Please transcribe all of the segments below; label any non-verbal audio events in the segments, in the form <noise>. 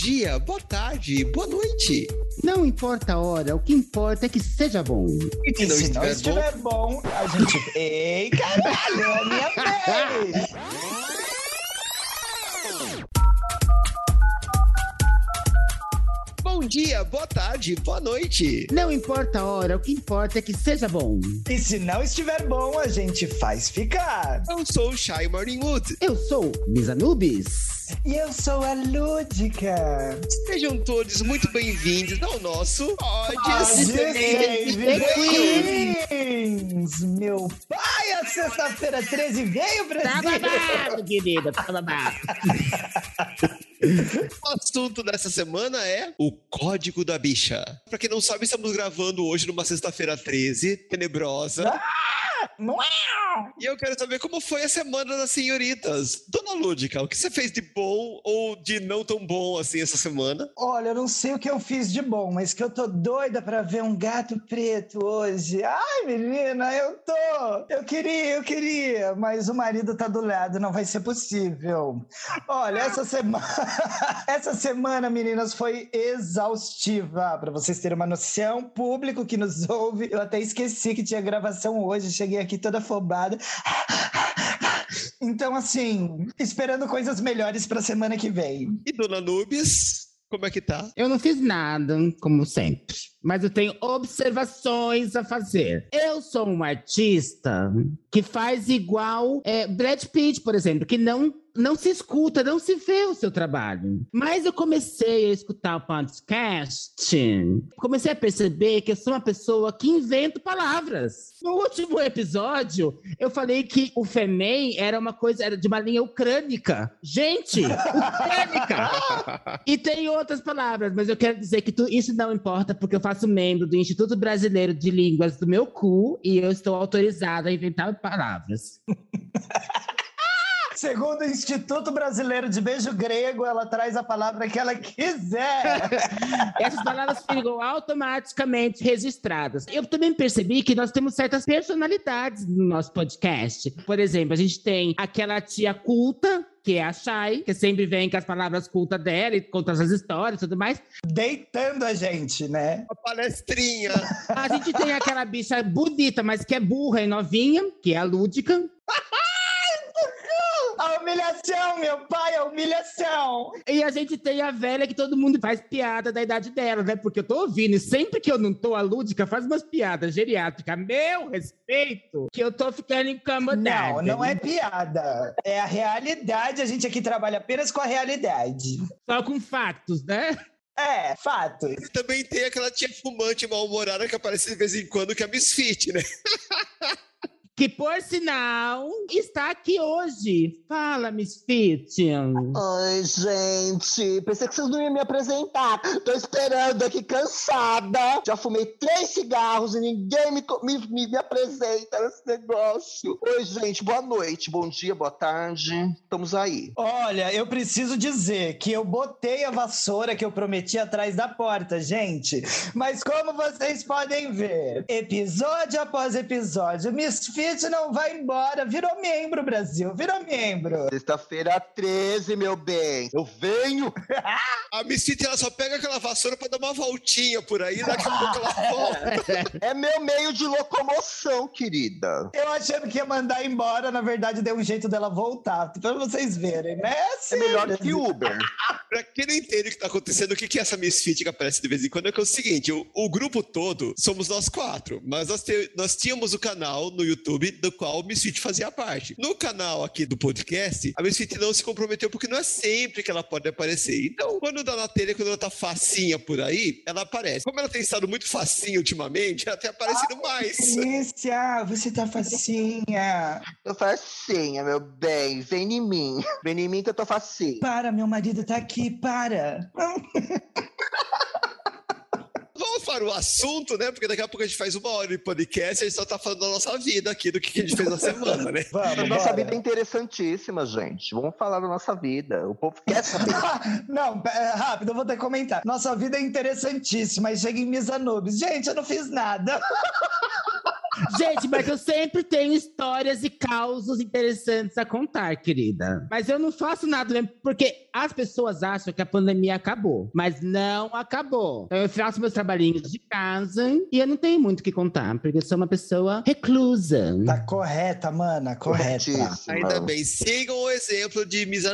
dia, boa tarde, boa noite. Não importa a hora, o que importa é que seja bom. E, se, se não estiver bom, a gente. <laughs> Ei, caralho, é a minha vez! Dia, boa tarde, boa noite. Não importa a hora, o que importa é que seja bom. E se não estiver bom, a gente faz ficar. Eu sou o Shy Morningwood. Eu sou Miss Anubis. E eu sou a Lúdica. Sejam todos muito bem-vindos ao nosso Audience Queens. Meu pai, a sexta-feira 13 veio, Brasil. Tá babado, querida, tá babado. <laughs> O assunto dessa semana é o Código da Bicha. Pra quem não sabe, estamos gravando hoje numa sexta-feira 13, tenebrosa. Ah! E eu quero saber como foi a semana das senhoritas. Dona Lúdica, o que você fez de bom ou de não tão bom assim essa semana? Olha, eu não sei o que eu fiz de bom, mas que eu tô doida pra ver um gato preto hoje. Ai, menina, eu tô. Eu queria, eu queria, mas o marido tá do lado, não vai ser possível. Olha, essa semana, <laughs> essa semana, meninas, foi exaustiva. Pra vocês terem uma noção, público que nos ouve, eu até esqueci que tinha gravação hoje, cheguei aqui toda afobada. Então, assim, esperando coisas melhores pra semana que vem. E Dona Nubes, como é que tá? Eu não fiz nada, como sempre. Mas eu tenho observações a fazer. Eu sou um artista que faz igual é, Brad Pitt, por exemplo, que não não se escuta, não se vê o seu trabalho. Mas eu comecei a escutar o podcast, comecei a perceber que eu sou uma pessoa que invento palavras. No último episódio, eu falei que o Femen era uma coisa, era de uma linha ucrânica. Gente, ucrânica! <laughs> e tem outras palavras, mas eu quero dizer que tu, isso não importa, porque eu faço membro do Instituto Brasileiro de Línguas do meu cu e eu estou autorizada a inventar palavras. <laughs> Segundo o Instituto Brasileiro de Beijo Grego, ela traz a palavra que ela quiser. <laughs> Essas palavras ficam automaticamente registradas. Eu também percebi que nós temos certas personalidades no nosso podcast. Por exemplo, a gente tem aquela tia culta, que é a Chay, que sempre vem com as palavras cultas dela e conta as histórias e tudo mais. Deitando a gente, né? Uma palestrinha. A gente tem aquela bicha bonita, mas que é burra e novinha, que é a Lúdica. <laughs> A humilhação, meu pai, a humilhação. E a gente tem a velha que todo mundo faz piada da idade dela, né? Porque eu tô ouvindo, e sempre que eu não tô, a Lúdica faz umas piadas geriátricas. Meu respeito, que eu tô ficando incomodada. Não, não é piada. É a realidade. A gente aqui trabalha apenas com a realidade. Só com fatos, né? É, fato. E também tem aquela tia fumante mal-humorada que aparece de vez em quando, que é a Misfit, né? <laughs> que por sinal está aqui hoje. Fala, Miss Fit. Oi, gente. Pensei que vocês não iam me apresentar. Tô esperando aqui cansada. Já fumei três cigarros e ninguém me, me, me, me apresenta nesse negócio. Oi, gente. Boa noite, bom dia, boa tarde. Estamos aí. Olha, eu preciso dizer que eu botei a vassoura que eu prometi atrás da porta, gente. Mas como vocês podem ver, episódio após episódio, Miss Fit não vai embora. Virou membro, Brasil. Virou membro. Sexta-feira 13, meu bem. Eu venho. <laughs> a Misfit, ela só pega aquela vassoura pra dar uma voltinha por aí, daqui a pouco ela volta. <laughs> É meu meio de locomoção, querida. Eu achando que ia mandar embora, na verdade, deu um jeito dela voltar. Pra vocês verem, né? Assim, é melhor que Uber. <laughs> pra quem não entende o que tá acontecendo, o que, que é essa Misfit que aparece de vez em quando é que é o seguinte: o, o grupo todo somos nós quatro, mas nós, te, nós tínhamos o canal no YouTube do qual o Misfit fazia parte. No canal aqui do podcast, a Misfit não se comprometeu porque não é sempre que ela pode aparecer. Então, quando dá na telha, quando ela tá facinha por aí, ela aparece. Como ela tem estado muito facinha ultimamente, ela tem aparecido ah, mais. Delícia, você tá facinha. Tô facinha, meu bem. Vem em mim. Vem em mim que eu tô facinha. Para, meu marido tá aqui, para. <laughs> Vamos para o assunto, né? Porque daqui a pouco a gente faz uma hora de podcast e a gente só tá falando da nossa vida aqui, do que a gente fez na semana, né? <laughs> Vamos, nossa vida é interessantíssima, gente. Vamos falar da nossa vida. O povo quer saber. <laughs> não, é, rápido, eu vou ter que comentar. Nossa vida é interessantíssima. Aí chega em Misanubis. Gente, eu não fiz nada. <laughs> Gente, mas eu sempre tenho histórias e causos interessantes a contar, querida. Mas eu não faço nada mesmo, porque as pessoas acham que a pandemia acabou. Mas não acabou. Então eu faço meus trabalhinhos de casa e eu não tenho muito o que contar, porque eu sou uma pessoa reclusa. Tá correta, mana, correta. Ainda bem, sigam o exemplo de Miss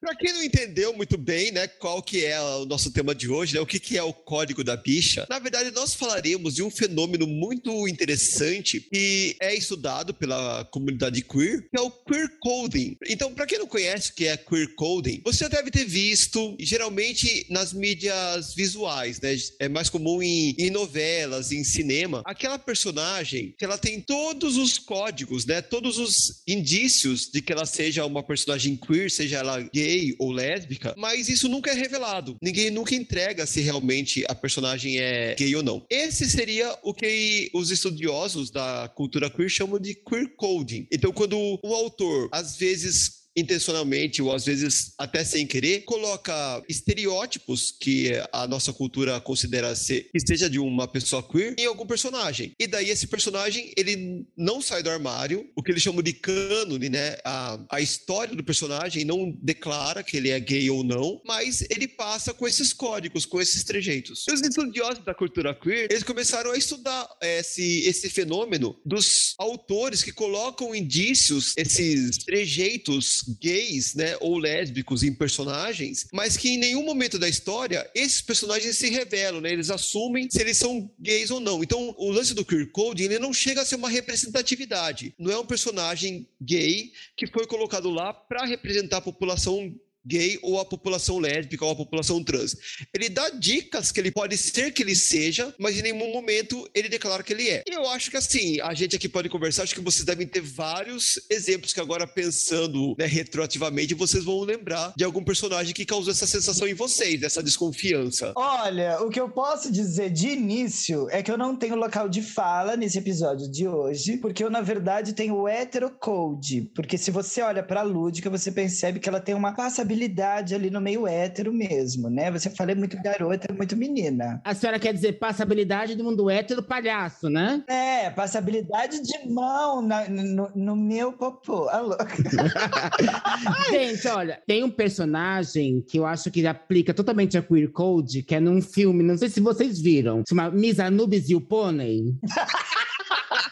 Pra quem não entendeu muito bem, né, qual que é o nosso tema de hoje, né, o que, que é o código da bicha, na verdade nós falaremos de um fenômeno muito interessante que é estudado pela comunidade queer, que é o queer coding. Então, pra quem não conhece o que é queer coding, você deve ter visto, geralmente nas mídias visuais, né, é mais comum em, em novelas, em cinema, aquela personagem que ela tem todos os códigos, né, todos os indícios de que ela seja uma personagem queer, seja ela gay ou lésbica, mas isso nunca é revelado. Ninguém nunca entrega se realmente a personagem é gay ou não. Esse seria o que os estudiosos da cultura queer chamam de queer coding. Então, quando o autor, às vezes intencionalmente ou às vezes até sem querer, coloca estereótipos que a nossa cultura considera ser que seja de uma pessoa queer em algum personagem. E daí esse personagem, ele não sai do armário, o que eles chamam de cânone, né? A, a história do personagem não declara que ele é gay ou não, mas ele passa com esses códigos, com esses trejeitos. E os estudiosos da cultura queer, eles começaram a estudar esse, esse fenômeno dos autores que colocam indícios, esses trejeitos gays, né, ou lésbicos em personagens, mas que em nenhum momento da história esses personagens se revelam, né? Eles assumem se eles são gays ou não. Então, o lance do queer coding, ele não chega a ser uma representatividade. Não é um personagem gay que foi colocado lá para representar a população gay ou a população lésbica ou a população trans. Ele dá dicas que ele pode ser que ele seja, mas em nenhum momento ele declara que ele é. E eu acho que assim, a gente aqui pode conversar, acho que vocês devem ter vários exemplos que agora pensando né, retroativamente, vocês vão lembrar de algum personagem que causou essa sensação em vocês, essa desconfiança. Olha, o que eu posso dizer de início é que eu não tenho local de fala nesse episódio de hoje, porque eu, na verdade, tenho o heterocode. Porque se você olha pra Lúdica, você percebe que ela tem uma passabilidade ali no meio hétero mesmo, né? Você fala é muito garota, é muito menina. A senhora quer dizer passabilidade do mundo hétero palhaço, né? É, passabilidade de mão na- no, no meu popô. Ah, louca. <laughs> Gente, olha, tem um personagem que eu acho que aplica totalmente a queer code, que é num filme, não sei se vocês viram, chama Miss Anubis e o Pônei. <laughs>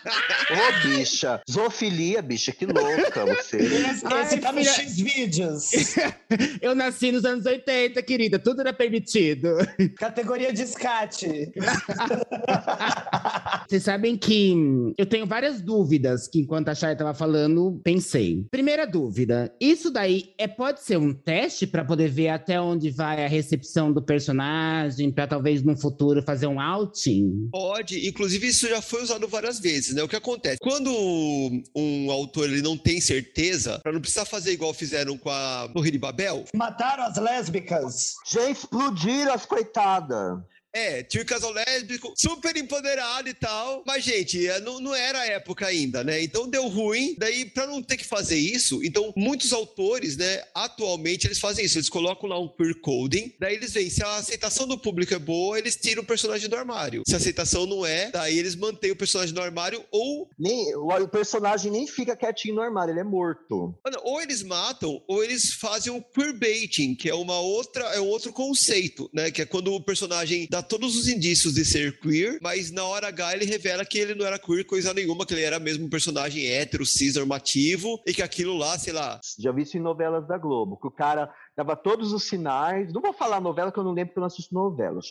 Ô, bicha. Zoofilia, bicha, que louca você. Esse, tá no filha- X-Vídeos. <laughs> Eu nasci nos anos 80, querida, tudo era permitido. Categoria de escate. <laughs> Vocês sabem que eu tenho várias dúvidas que, enquanto a Chay tava falando, pensei. Primeira dúvida: isso daí é, pode ser um teste para poder ver até onde vai a recepção do personagem, para talvez no futuro fazer um outing? Pode, inclusive isso já foi usado várias vezes, né? O que acontece? Quando um autor ele não tem certeza, para não precisar fazer igual fizeram com a Torre de Babel, Mataram as lésbicas. Já explodiram as coitadas. É, um casal lésbico, super empoderado e tal. Mas, gente, é, não, não era a época ainda, né? Então deu ruim. Daí, pra não ter que fazer isso, então muitos autores, né, atualmente eles fazem isso. Eles colocam lá um queer coding. Daí eles veem se a aceitação do público é boa, eles tiram o personagem do armário. Se a aceitação não é, daí eles mantêm o personagem no armário ou Nem, o, personagem nem fica quietinho no armário, ele é morto. Mano, ou eles matam, ou eles fazem o queerbaiting, que é uma outra, é um outro conceito, né? Que é quando o personagem dá todos os indícios de ser queer, mas na hora H ele revela que ele não era queer coisa nenhuma, que ele era mesmo um personagem hétero, cis, normativo, e que aquilo lá, sei lá, Já vi isso em novelas da Globo, que o cara dava todos os sinais. Não vou falar novela, que eu não lembro que eu não assisto novelas.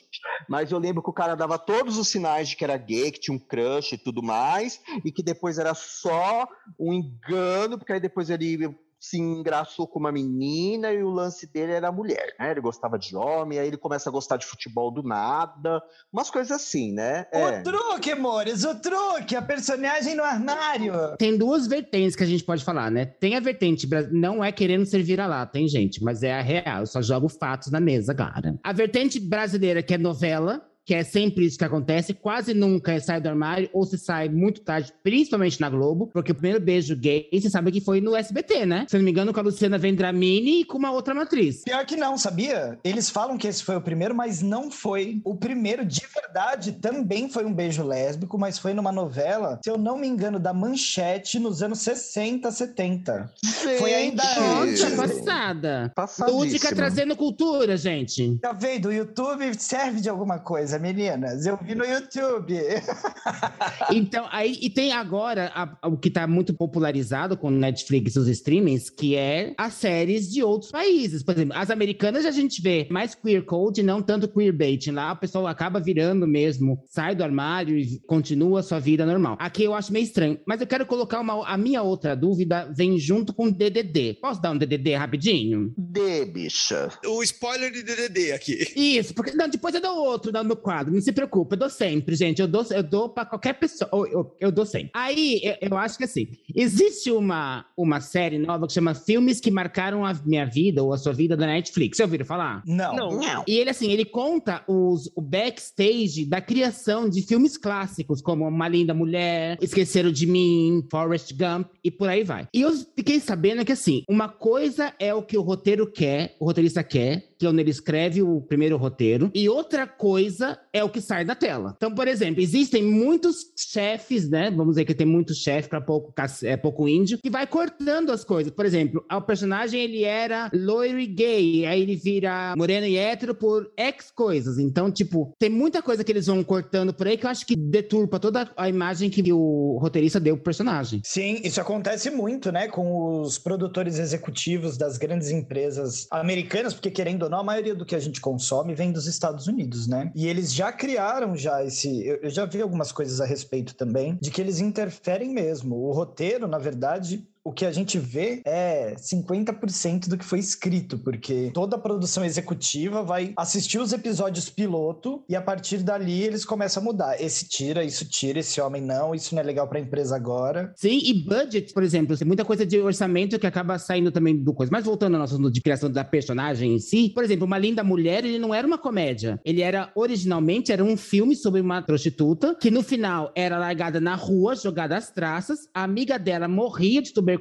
Mas eu lembro que o cara dava todos os sinais de que era gay, que tinha um crush e tudo mais, e que depois era só um engano, porque aí depois ele se engraçou com uma menina e o lance dele era a mulher, né? Ele gostava de homem, aí ele começa a gostar de futebol do nada, umas coisas assim, né? É. O truque, amores, o truque, a personagem no armário. Tem duas vertentes que a gente pode falar, né? Tem a vertente, não é querendo servir a lá, tem gente, mas é a real. Eu só jogo fatos na mesa, cara. A vertente brasileira, que é novela, que é sempre isso que acontece, quase nunca sai do armário ou se sai muito tarde, principalmente na Globo, porque o primeiro beijo gay, você sabe que foi no SBT, né? Se eu não me engano, com a Luciana Vendramini e com uma outra matriz. Pior que não, sabia? Eles falam que esse foi o primeiro, mas não foi. O primeiro, de verdade, também foi um beijo lésbico, mas foi numa novela, se eu não me engano, da Manchete nos anos 60, 70. Foi ainda Gente. Nossa, passada. Lúdica trazendo cultura, gente. Já veio do YouTube, serve de alguma coisa, meninas. Eu vi no YouTube. <laughs> Então, aí, e tem agora a- o que tá muito popularizado com o Netflix e os streamings, que é as séries de outros países. Por exemplo, as americanas a gente vê mais queer code, não tanto queer baiting. Lá o pessoal acaba virando mesmo, sai do armário e continua a sua vida normal. Aqui eu acho meio estranho. Mas eu quero colocar uma. A minha outra dúvida vem junto com o DDD. Posso dar um DDD rapidinho? De, bicha. O spoiler de DDD aqui. Isso, porque não, depois eu dou outro meu quadro, não se preocupe, eu dou sempre, gente. Eu dou, eu dou pra qualquer pessoa, eu, eu, eu dou sempre. Aí, eu, eu acho que assim, existe uma, uma série nova que chama Filmes que Marcaram a Minha Vida ou a Sua Vida da Netflix. Você ouviram falar? Não. Não. E ele, assim, ele conta os, o backstage da criação de filmes clássicos, como Uma Linda Mulher, Esqueceram de Mim, Forrest Gump e por aí vai. E eu fiquei sabendo que, assim, uma coisa é o que o roteiro quer, o roteirista quer, que é onde ele escreve o primeiro roteiro, e outra coisa é o que sai da tela. Então, por exemplo, existem muitos chefes, né? Vamos dizer que tem muitos chefes para pouco, é, pouco índio, que vai cortando as coisas. Por exemplo, o personagem ele era loiro e gay, aí ele vira moreno e hétero por X coisas. Então, tipo, tem muita coisa que eles vão cortando por aí que eu acho que deturpa toda a imagem que o roteirista deu pro personagem. Sim, isso acontece muito, né, com os produtores executivos das grandes empresas americanas, porque querendo não, a maioria do que a gente consome vem dos Estados Unidos, né? E eles já criaram já esse, eu já vi algumas coisas a respeito também, de que eles interferem mesmo. O roteiro, na verdade, o que a gente vê é 50% do que foi escrito, porque toda a produção executiva vai assistir os episódios piloto e a partir dali eles começam a mudar. Esse tira, isso tira, esse homem não, isso não é legal pra empresa agora. Sim, e budget, por exemplo, tem muita coisa de orçamento que acaba saindo também do coisa. Mas voltando ao nosso de criação da personagem em si, por exemplo, Uma Linda Mulher, ele não era uma comédia. Ele era, originalmente, era um filme sobre uma prostituta que no final era largada na rua, jogada às traças. A amiga dela morria de tuberculose,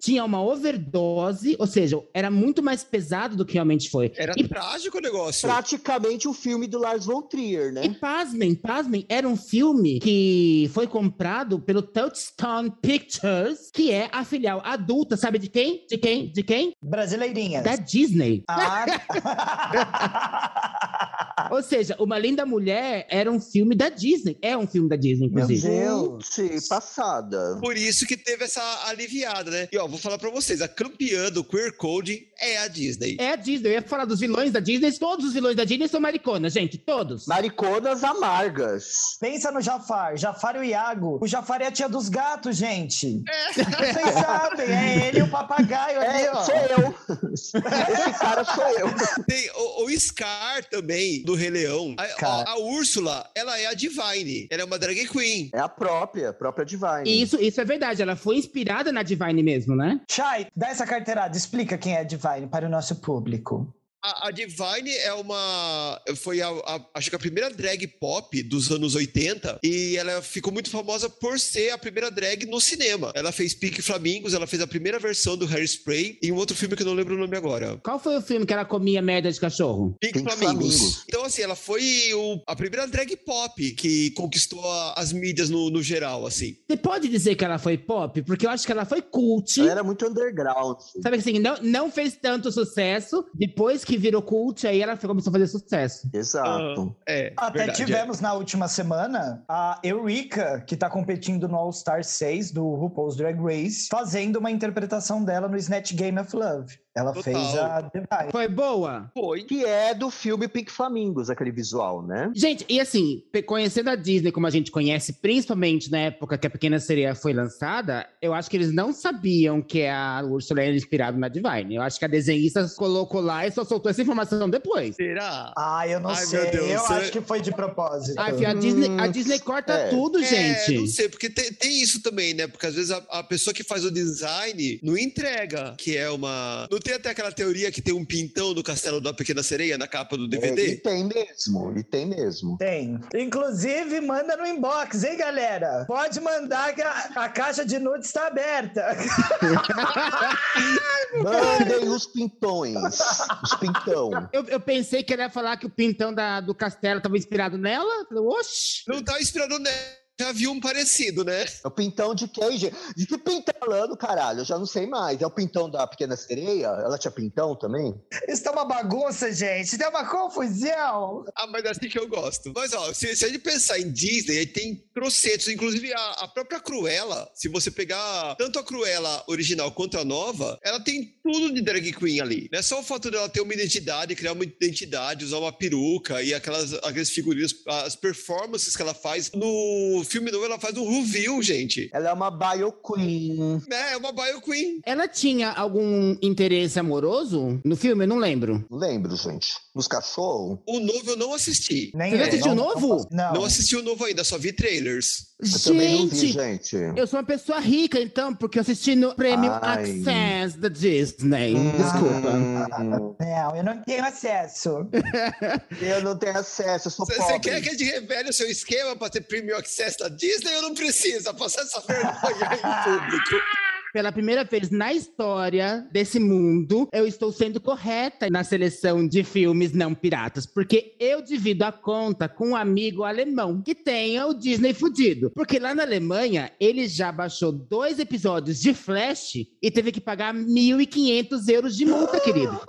tinha uma overdose, ou seja, era muito mais pesado do que realmente foi. Era E trágico o negócio. Praticamente um filme do Lars von Trier, E né? pasmem, pasmem, era um filme que foi comprado pelo Touchstone Pictures, que é a filial adulta, sabe de quem? De quem? De quem? Brasileirinhas. Da Disney. Ah, <laughs> Ou seja, Uma Linda Mulher era um filme da Disney. É um filme da Disney, Meu inclusive. Deus. Gente, passada. Por isso que teve essa aliviada, né? E ó, vou falar pra vocês, a campeã do Queer Code é a Disney. É a Disney. Eu ia falar dos vilões da Disney. Todos os vilões da Disney são mariconas, gente. Todos. Mariconas amargas. pensa no Jafar. Jafar e o Iago. O Jafar é a tia dos gatos, gente. <laughs> Vocês sabem, é ele e o papagaio ali, É, ó. sou eu. Esse cara sou eu. Tem o, o Scar também, do Rei Leão. A, a, Úrsula, ela é a Divine. Ela é uma drag queen. É a própria, a própria Divine. Isso, isso é verdade. Ela foi inspirada na Divine mesmo, né? Chay, dá essa carteirada, explica quem é Divine para o nosso público. A, a Divine é uma. Foi, a, a- acho que a primeira drag pop dos anos 80. E ela ficou muito famosa por ser a primeira drag no cinema. Ela fez Pink Flamingos, ela fez a primeira versão do Hairspray e um outro filme que eu não lembro o nome agora. Qual foi o filme que ela comia merda de cachorro? Pink, Pink Flamingos. Flamingos. Então, assim, ela foi o- a primeira drag pop que conquistou a- as mídias no, no geral, assim. Você pode dizer que ela foi pop? Porque eu acho que ela foi cult. Ela era muito underground. Sabe assim, não, não fez tanto sucesso. Depois que virou cult, aí ela começou a fazer sucesso. Exato. É. Até verdade, é. tivemos na última semana a Eureka, que tá competindo no All Star 6 do RuPaul's Drag Race, fazendo uma interpretação dela no Snatch Game of Love. Ela Total. fez a Divine. Foi boa? Foi. Que é do filme Pink Flamingos, aquele visual, né? Gente, e assim, conhecendo a Disney como a gente conhece, principalmente na época que a Pequena Sereia foi lançada, eu acho que eles não sabiam que a Ursula era inspirada na Divine. Eu acho que a desenhista colocou lá e só soltou essa informação depois. Será? Ah, eu não Ai, sei. meu Deus, eu você- acho que foi de propósito. Ai, filho, a Disney, a Disney corta é. tudo, É, gente. não sei, porque tem, tem isso também, né? Porque às vezes a, a pessoa que faz o design não entrega, que é uma. Não tem até aquela teoria que tem um pintão no castelo da Pequena Sereia na capa do É, e DVD? tem mesmo, e tem mesmo. Tem. Inclusive, manda no inbox, hein, galera? Pode mandar que a, a caixa de nudes está aberta. <laughs> Mandem os pintões. Os pintão. Eu, eu pensei que ele ia falar que o pintão da- do castelo estava inspirado nela. Falei, Oxi! Não tá inspirado nela. Já vi um parecido, né? É o pintão de quem, gente? De que pintão falando, caralho? Eu já não sei mais. É o pintão da Pequena Sereia? Ela tinha pintão também? Isso tá uma bagunça, gente. Tem uma confusão. Ah, mas é assim que eu gosto. Mas, ó, se, se a gente pensar em Disney, aí tem trocentos. Inclusive, a, a própria Cruella, se você pegar tanto a Cruella original quanto a nova, ela tem tudo de drag queen ali. Não é só o fato dela ter uma identidade, criar uma identidade, usar uma peruca e aquelas, aqueles figurinos, as performances que ela faz. No filme novo, ela faz um review, gente. Ela é uma bio queen. É, é uma bio queen. Ela tinha algum interesse amoroso no filme? Eu não lembro. Lembro, gente. Nos cachorros? O novo eu não assisti. Nem Você já eu, assistiu o não- novo? Não. Não assisti o novo ainda, só vi trailers. Eu também não vi, Gente, gente. eu sou uma pessoa rica, então, porque eu assisti no Premium Ai. Access da Disney. Desculpa. Hum, Não, eu não tenho acesso. <laughs> eu não tenho acesso, eu sou Você pobre. quer que a gente revele o seu esquema para ter premium access da Disney ou não precisa passar essa vergonha em público? Pela primeira vez na história desse mundo, eu estou sendo correta na seleção de filmes não piratas, porque eu divido a conta com um amigo alemão que tenha o Disney fudido. Porque lá na Alemanha, ele já baixou dois episódios de Flash e teve que pagar 1.500 euros de multa, <gasps> querido.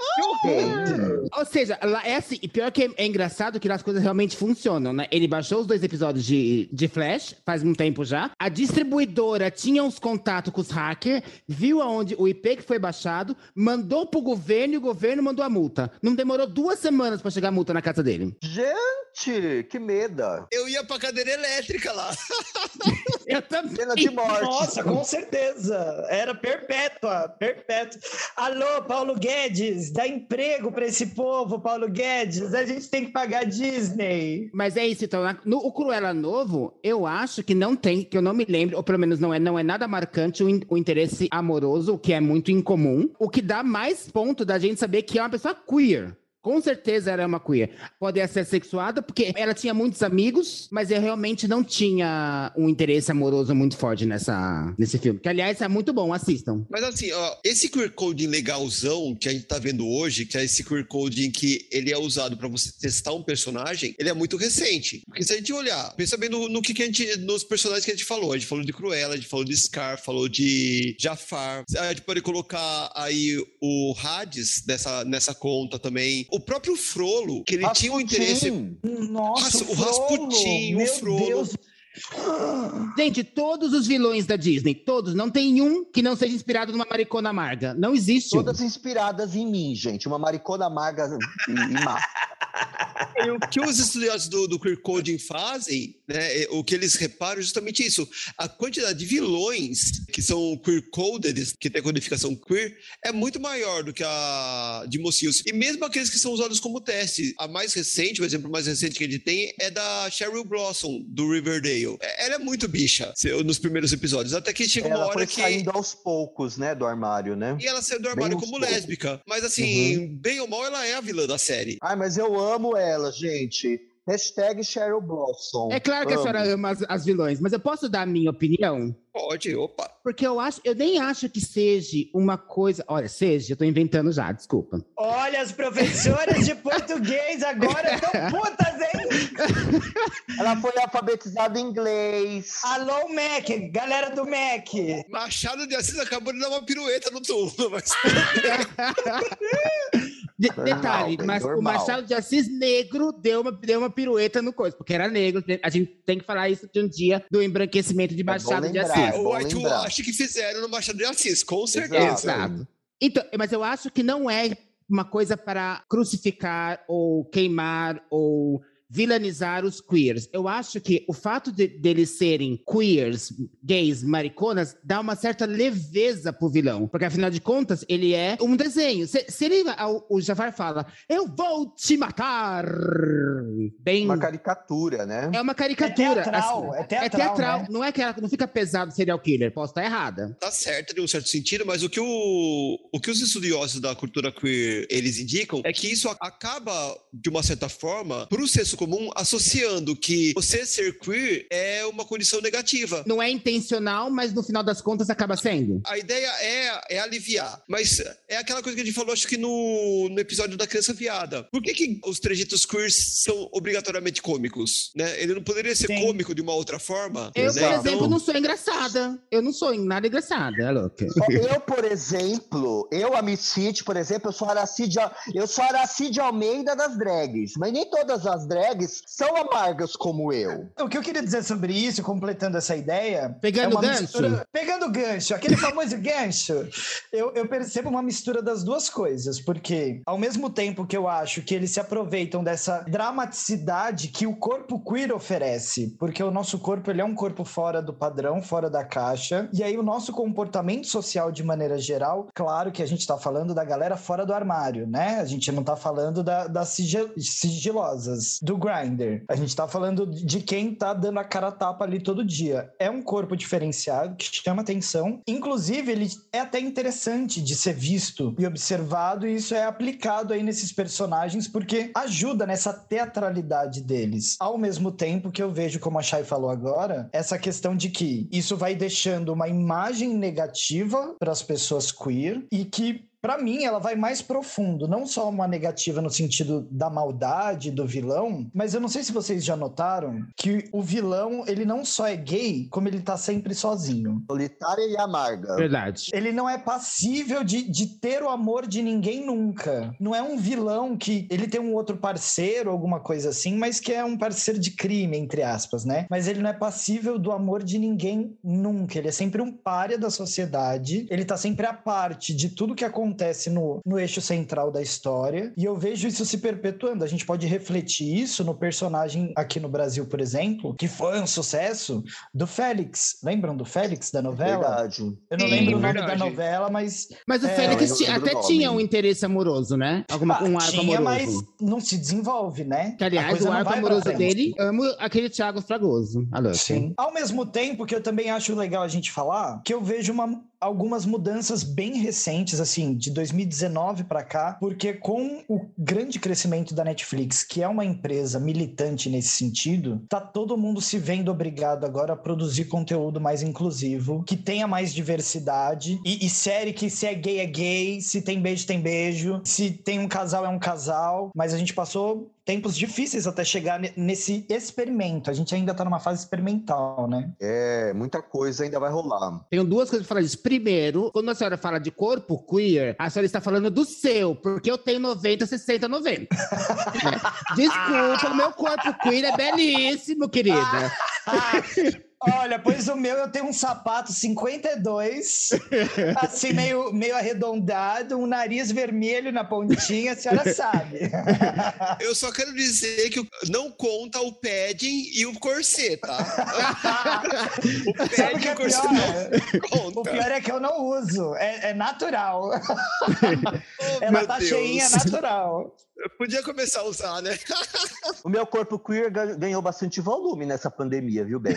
Ou seja, lá é assim, e pior que é, é engraçado que lá as coisas realmente funcionam, né? Ele baixou os dois episódios de, de Flash, faz um tempo já. A distribuidora tinha uns contatos com os hackers, viu aonde o IP que foi baixado, mandou pro governo e o governo mandou a multa. Não demorou duas semanas pra chegar a multa na casa dele. gente, que meda. Eu ia pra cadeira elétrica lá. <laughs> Eu também. Pena de morte. Nossa, com certeza. Era perpétua, perpétua. Alô, Paulo Guedes, dá emprego para esse povo, Paulo Guedes. A gente tem que pagar Disney. Mas é isso, então. No o Cruella novo, eu acho que não tem, que eu não me lembro, ou pelo menos não é, não é nada marcante o, in- o interesse amoroso, o que é muito incomum. O que dá mais ponto da gente saber que é uma pessoa queer. Com certeza ela é uma queer. Pode ser sexuada, porque ela tinha muitos amigos, mas eu realmente não tinha um interesse amoroso muito forte nessa, nesse filme. Que, aliás, é muito bom, assistam. Mas assim, ó, esse queer coding legalzão que a gente tá vendo hoje, que é esse queer coding que ele é usado pra você testar um personagem, ele é muito recente. Porque se a gente olhar, pensa bem no, no que, que a gente, nos personagens que a gente falou. A gente falou de Cruella, a gente falou de Scar, falou de Jafar. A gente pode colocar aí o Hades nessa, nessa conta também. O próprio Frollo, que ele tinha um interesse Rasputin. Nossa, o Rasputin, o meu Frollo. Deus. Gente, todos os vilões da Disney, todos, não tem um que não seja inspirado numa maricona amarga. Não existe um. Todas inspiradas em mim, gente. Uma maricona amarga e, e má. O que os estudiosos do, do queer coding fazem, né, é, o que eles reparam é justamente isso. A quantidade de vilões que são queer coded, que tem codificação queer, é muito maior do que a de mocinhos. E mesmo aqueles que são usados como teste. A mais recente, o exemplo mais recente que a gente tem é da Cheryl Blossom, do Riverdale. É- Ela é muito bicha nos primeiros episódios. Até que chega uma Ela hora foi que. saindo aos poucos, né, do armário, né? E ela saiu do Bem armário aos como poucos. lésbica. Mas assim, bem ou mal, ela é a vilã da série. Ai, mas eu amo ela, gente. Hashtag Cheryl Blossom. É claro que a Amo. senhora ama as, as vilões, mas eu posso dar a minha opinião? Pode, opa. Porque eu acho, eu nem acho que seja uma coisa. Olha, seja, eu tô inventando já, desculpa. Olha, as professoras de português agora estão <laughs> putas, hein? Ela foi alfabetizada em inglês. Alô, Mac, galera do Mac. Machado de Assis acabou de dar uma pirueta no túmulo, mas <laughs> De- Normal, detalhe, mas o normal. Machado de Assis negro deu uma, deu uma pirueta no coisa, porque era negro. A gente tem que falar isso de um dia do embranquecimento de Machado de lembrar. Assis. É o acha que fizeram no Machado de Assis, com certeza. Exato. Então, mas eu acho que não é uma coisa para crucificar ou queimar ou vilanizar os queers. Eu acho que o fato de deles serem queers, gays, mariconas, dá uma certa leveza pro vilão. Porque, afinal de contas, ele é um desenho. Se, se ele, o Jafar fala, eu vou te matar. Bem... Uma caricatura, né? É uma caricatura. É teatral, assim, é teatral, É teatral. né? Não é que ela não fica pesado serial killer. Posso estar errada. Tá certo de um certo sentido, mas o que, o, o que os estudiosos da cultura queer eles indicam é que isso acaba, de uma certa forma, pro senso comum, associando que você ser queer é uma condição negativa. Não é intencional, mas no final das contas acaba sendo. A ideia é, é aliviar, mas é aquela coisa que a gente falou, acho que no, no episódio da criança viada. Por que, que os trejeitos queers são obrigatoriamente cômicos? Né? Ele não poderia ser Sim. cômico de uma outra forma? Eu, né? por Então- exemplo, não sou engraçada. Eu não sou nada engraçada, é louca. Eu, por exemplo, eu, a Miss Fit, por exemplo, eu sou Aracide, eu sou Aracide Almeida das drags, mas nem todas as drags são amargas como eu. O que eu queria dizer sobre isso, completando essa ideia. Pegando é uma gancho? mistura- Pegando gancho, aquele <laughs> famoso gancho. Eu, eu percebo uma mistura das duas coisas, porque ao mesmo tempo que eu acho que eles se aproveitam dessa dramaticidade que o corpo queer oferece, porque o nosso corpo ele é um corpo fora do padrão, fora da caixa, e aí o nosso comportamento social de maneira geral, claro que a gente tá falando da galera fora do armário, né? A gente não tá falando da- das sigil- sigilosas, do grinder. A gente tá falando de quem tá dando a cara tapa ali todo dia. É um corpo diferenciado que chama atenção. Inclusive, ele é até interessante de ser visto e observado, e isso é aplicado aí nesses personagens, porque ajuda nessa teatralidade deles. Ao mesmo tempo que eu vejo, como a Chay falou agora, essa questão de que isso vai deixando uma imagem negativa para as pessoas queer e que Pra mim, ela vai mais profundo, não só uma negativa no sentido da maldade do vilão, mas eu não sei se vocês já notaram que o vilão, ele não só é gay, como ele tá sempre sozinho. Solitária e amarga. Verdade. Ele não é passível de, de ter o amor de ninguém nunca. Não é um vilão que ele tem um outro parceiro, alguma coisa assim, mas que é um parceiro de crime, entre aspas, né? Mas ele não é passível do amor de ninguém nunca. Ele é sempre um pária da sociedade. Ele tá sempre à parte de tudo que acontece no, no eixo central da história. E eu vejo isso se perpetuando. A gente pode refletir isso no personagem aqui no Brasil, por exemplo, que foi um sucesso do Félix. Lembram do Félix da novela? Verdade. Eu não Sim, lembro o nome da novela, mas. Mas o É, Félix até tinha um interesse amoroso, né? Alguma, Ah, um arco tinha, mas amoroso. não se desenvolve, né? Que, aliás, coisa o não arco amoroso dele, amo aquele Thiago Fragoso. Alô, Sim. Ao mesmo tempo que eu também acho legal a gente falar, que eu vejo uma- algumas mudanças bem recentes, assim, de 2019 pra cá, porque com o grande crescimento da Netflix, que é uma empresa militante nesse sentido, tá todo mundo se vendo obrigado agora a produzir conteúdo mais inclusivo, que tenha mais diversidade. E, e série que se é gay é gay, se tem beijo tem beijo, se tem um casal é um casal, mas a gente passou tempos difíceis até chegar ne- nesse experimento. A gente ainda tá numa fase experimental, né? É, muita coisa ainda vai rolar. Tenho duas coisas pra falar disso. Primeiro, quando a senhora fala de corpo queer, a senhora está falando do seu, porque eu tenho 90, 60, 90. É. Desculpa, o meu corpo queer é belíssimo, querida. <laughs> Olha, pois o meu eu tenho um sapato 52, <laughs> assim meio, meio arredondado, um nariz vermelho na pontinha, a senhora <laughs> sabe. Eu só quero dizer que o- não conta o padding e o corset, tá? o <laughs> o padding e é o corset pior? não O conta. pior é que eu não uso, é, é natural. Oh, Ela tá Deus. cheinha natural. Eu podia começar a usar, né? O meu corpo queer ga- ganhou bastante volume nessa pandemia, viu, bem?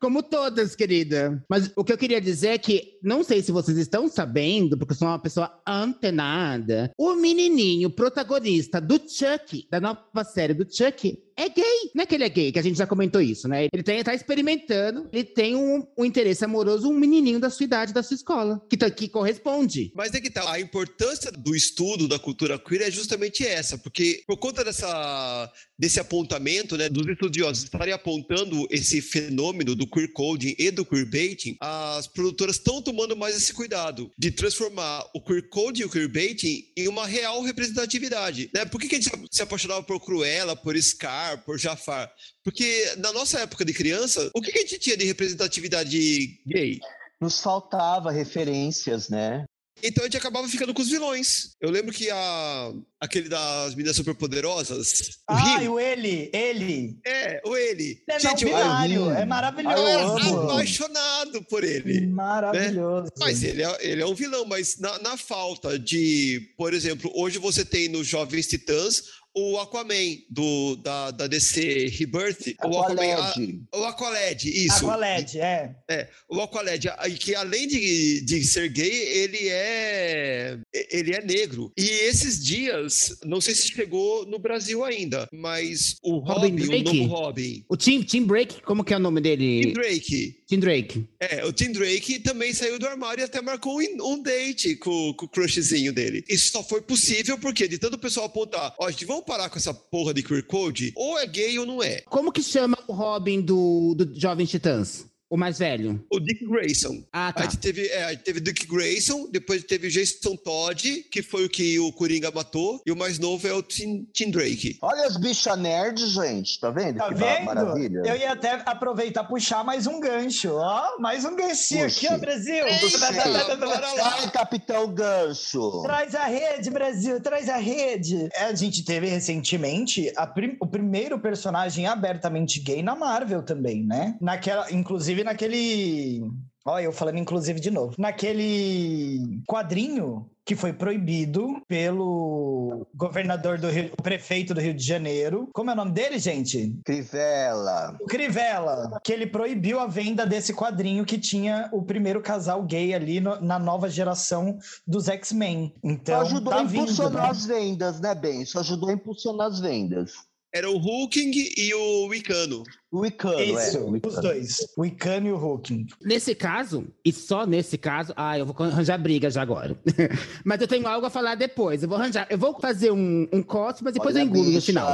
Como todas, querida. Mas o que eu queria dizer é que, não sei se vocês estão sabendo, porque eu sou uma pessoa antenada, o menininho protagonista do Chuck, da nova série do Chuck, é gay. Não é que ele é gay, que a gente já comentou isso, né? Ele tem, tá experimentando, ele tem um, um interesse amoroso, um menininho da sua idade, da sua escola, que, tá, que corresponde. Mas é que tá, a importância do estudo da cultura queer é justamente essa, porque por conta dessa, desse apontamento, né, dos estudiosos estarem apontando esse fenômeno do queer coding e do queerbaiting, as produtoras estão tomando mais esse cuidado de transformar o queer coding e o queerbaiting em uma real representatividade, né? Por que, que a gente se apaixonava por Cruella, por Scar, por Jafar? Porque na nossa época de criança, o que, que a gente tinha de representatividade gay? Nos faltava referências, né? Então a gente acabava ficando com os vilões. Eu lembro que a, aquele das meninas superpoderosas. Ah, Rio. e o ele, ele. É, o ele. Ele é Gente, eu binário, eu- é eu maravilhoso. era amo. apaixonado por ele. Maravilhoso. Mas ele é, ele é um vilão, mas na, na falta de, por exemplo, hoje você tem nos Jovens Titãs o Aquaman do, da, da DC Rebirth. O Aquaman. a- Aqualed. o Aqualed, isso. Aqualed, é. É, o Aqualed, que além de, de ser gay, ele é ele é negro. E esses dias, não sei se chegou no Brasil ainda, mas o Robin Robin, o novo Robin, O Tim, Tim Break, como que é o nome Tim dele? Drake, Tim Drake. é, o Tim Drake também saiu do armário e até marcou um, date com, com o crushzinho dele. Isso só foi possível porque de tanto o pessoal apontar, ó, gente, vamos parar com essa porra de queer code, ou é gay ou não é. Como que chama o Robin do, do Jovens Titãs? O mais velho. O Dick Grayson. Ah, A tá. gente teve, é, a gente teve Dick Grayson, depois teve o Jason Todd, que foi o que o Coringa matou, e o mais novo é o Tim, Tim Drake. Olha as bichas nerds, gente. Tá vendo? Tá que vendo? maravilha. Eu ia até aproveitar e puxar mais um gancho. Ó, mais um ganchinho aqui, ó. Brasil. Eita, bora lá. Vai, Capitão Gancho. Traz a rede, Brasil, traz a rede. É, a gente teve recentemente a prim- o primeiro personagem abertamente gay na Marvel também, né? Naquela, inclusive naquele. Olha, eu falando inclusive de novo. Naquele quadrinho que foi proibido pelo governador do Rio, o prefeito do Rio de Janeiro. Como é o nome dele, gente? Crivella. O Crivella, que ele proibiu a venda desse quadrinho que tinha o primeiro casal gay ali no- na nova geração dos X-Men. Então, ajudou tá a vindo, impulsionar né? as vendas, né, Ben? Isso ajudou a impulsionar as vendas. Era o Hulking e o Wicano. O Icano, Isso, é. o os dois. O Icano e o Hooking. Nesse caso, e só nesse caso, ah, eu vou arranjar briga já agora. <laughs> mas eu tenho algo a falar depois. Eu vou arranjar. Eu vou fazer um, um corte, mas depois Olha, eu engulo no bicha, final.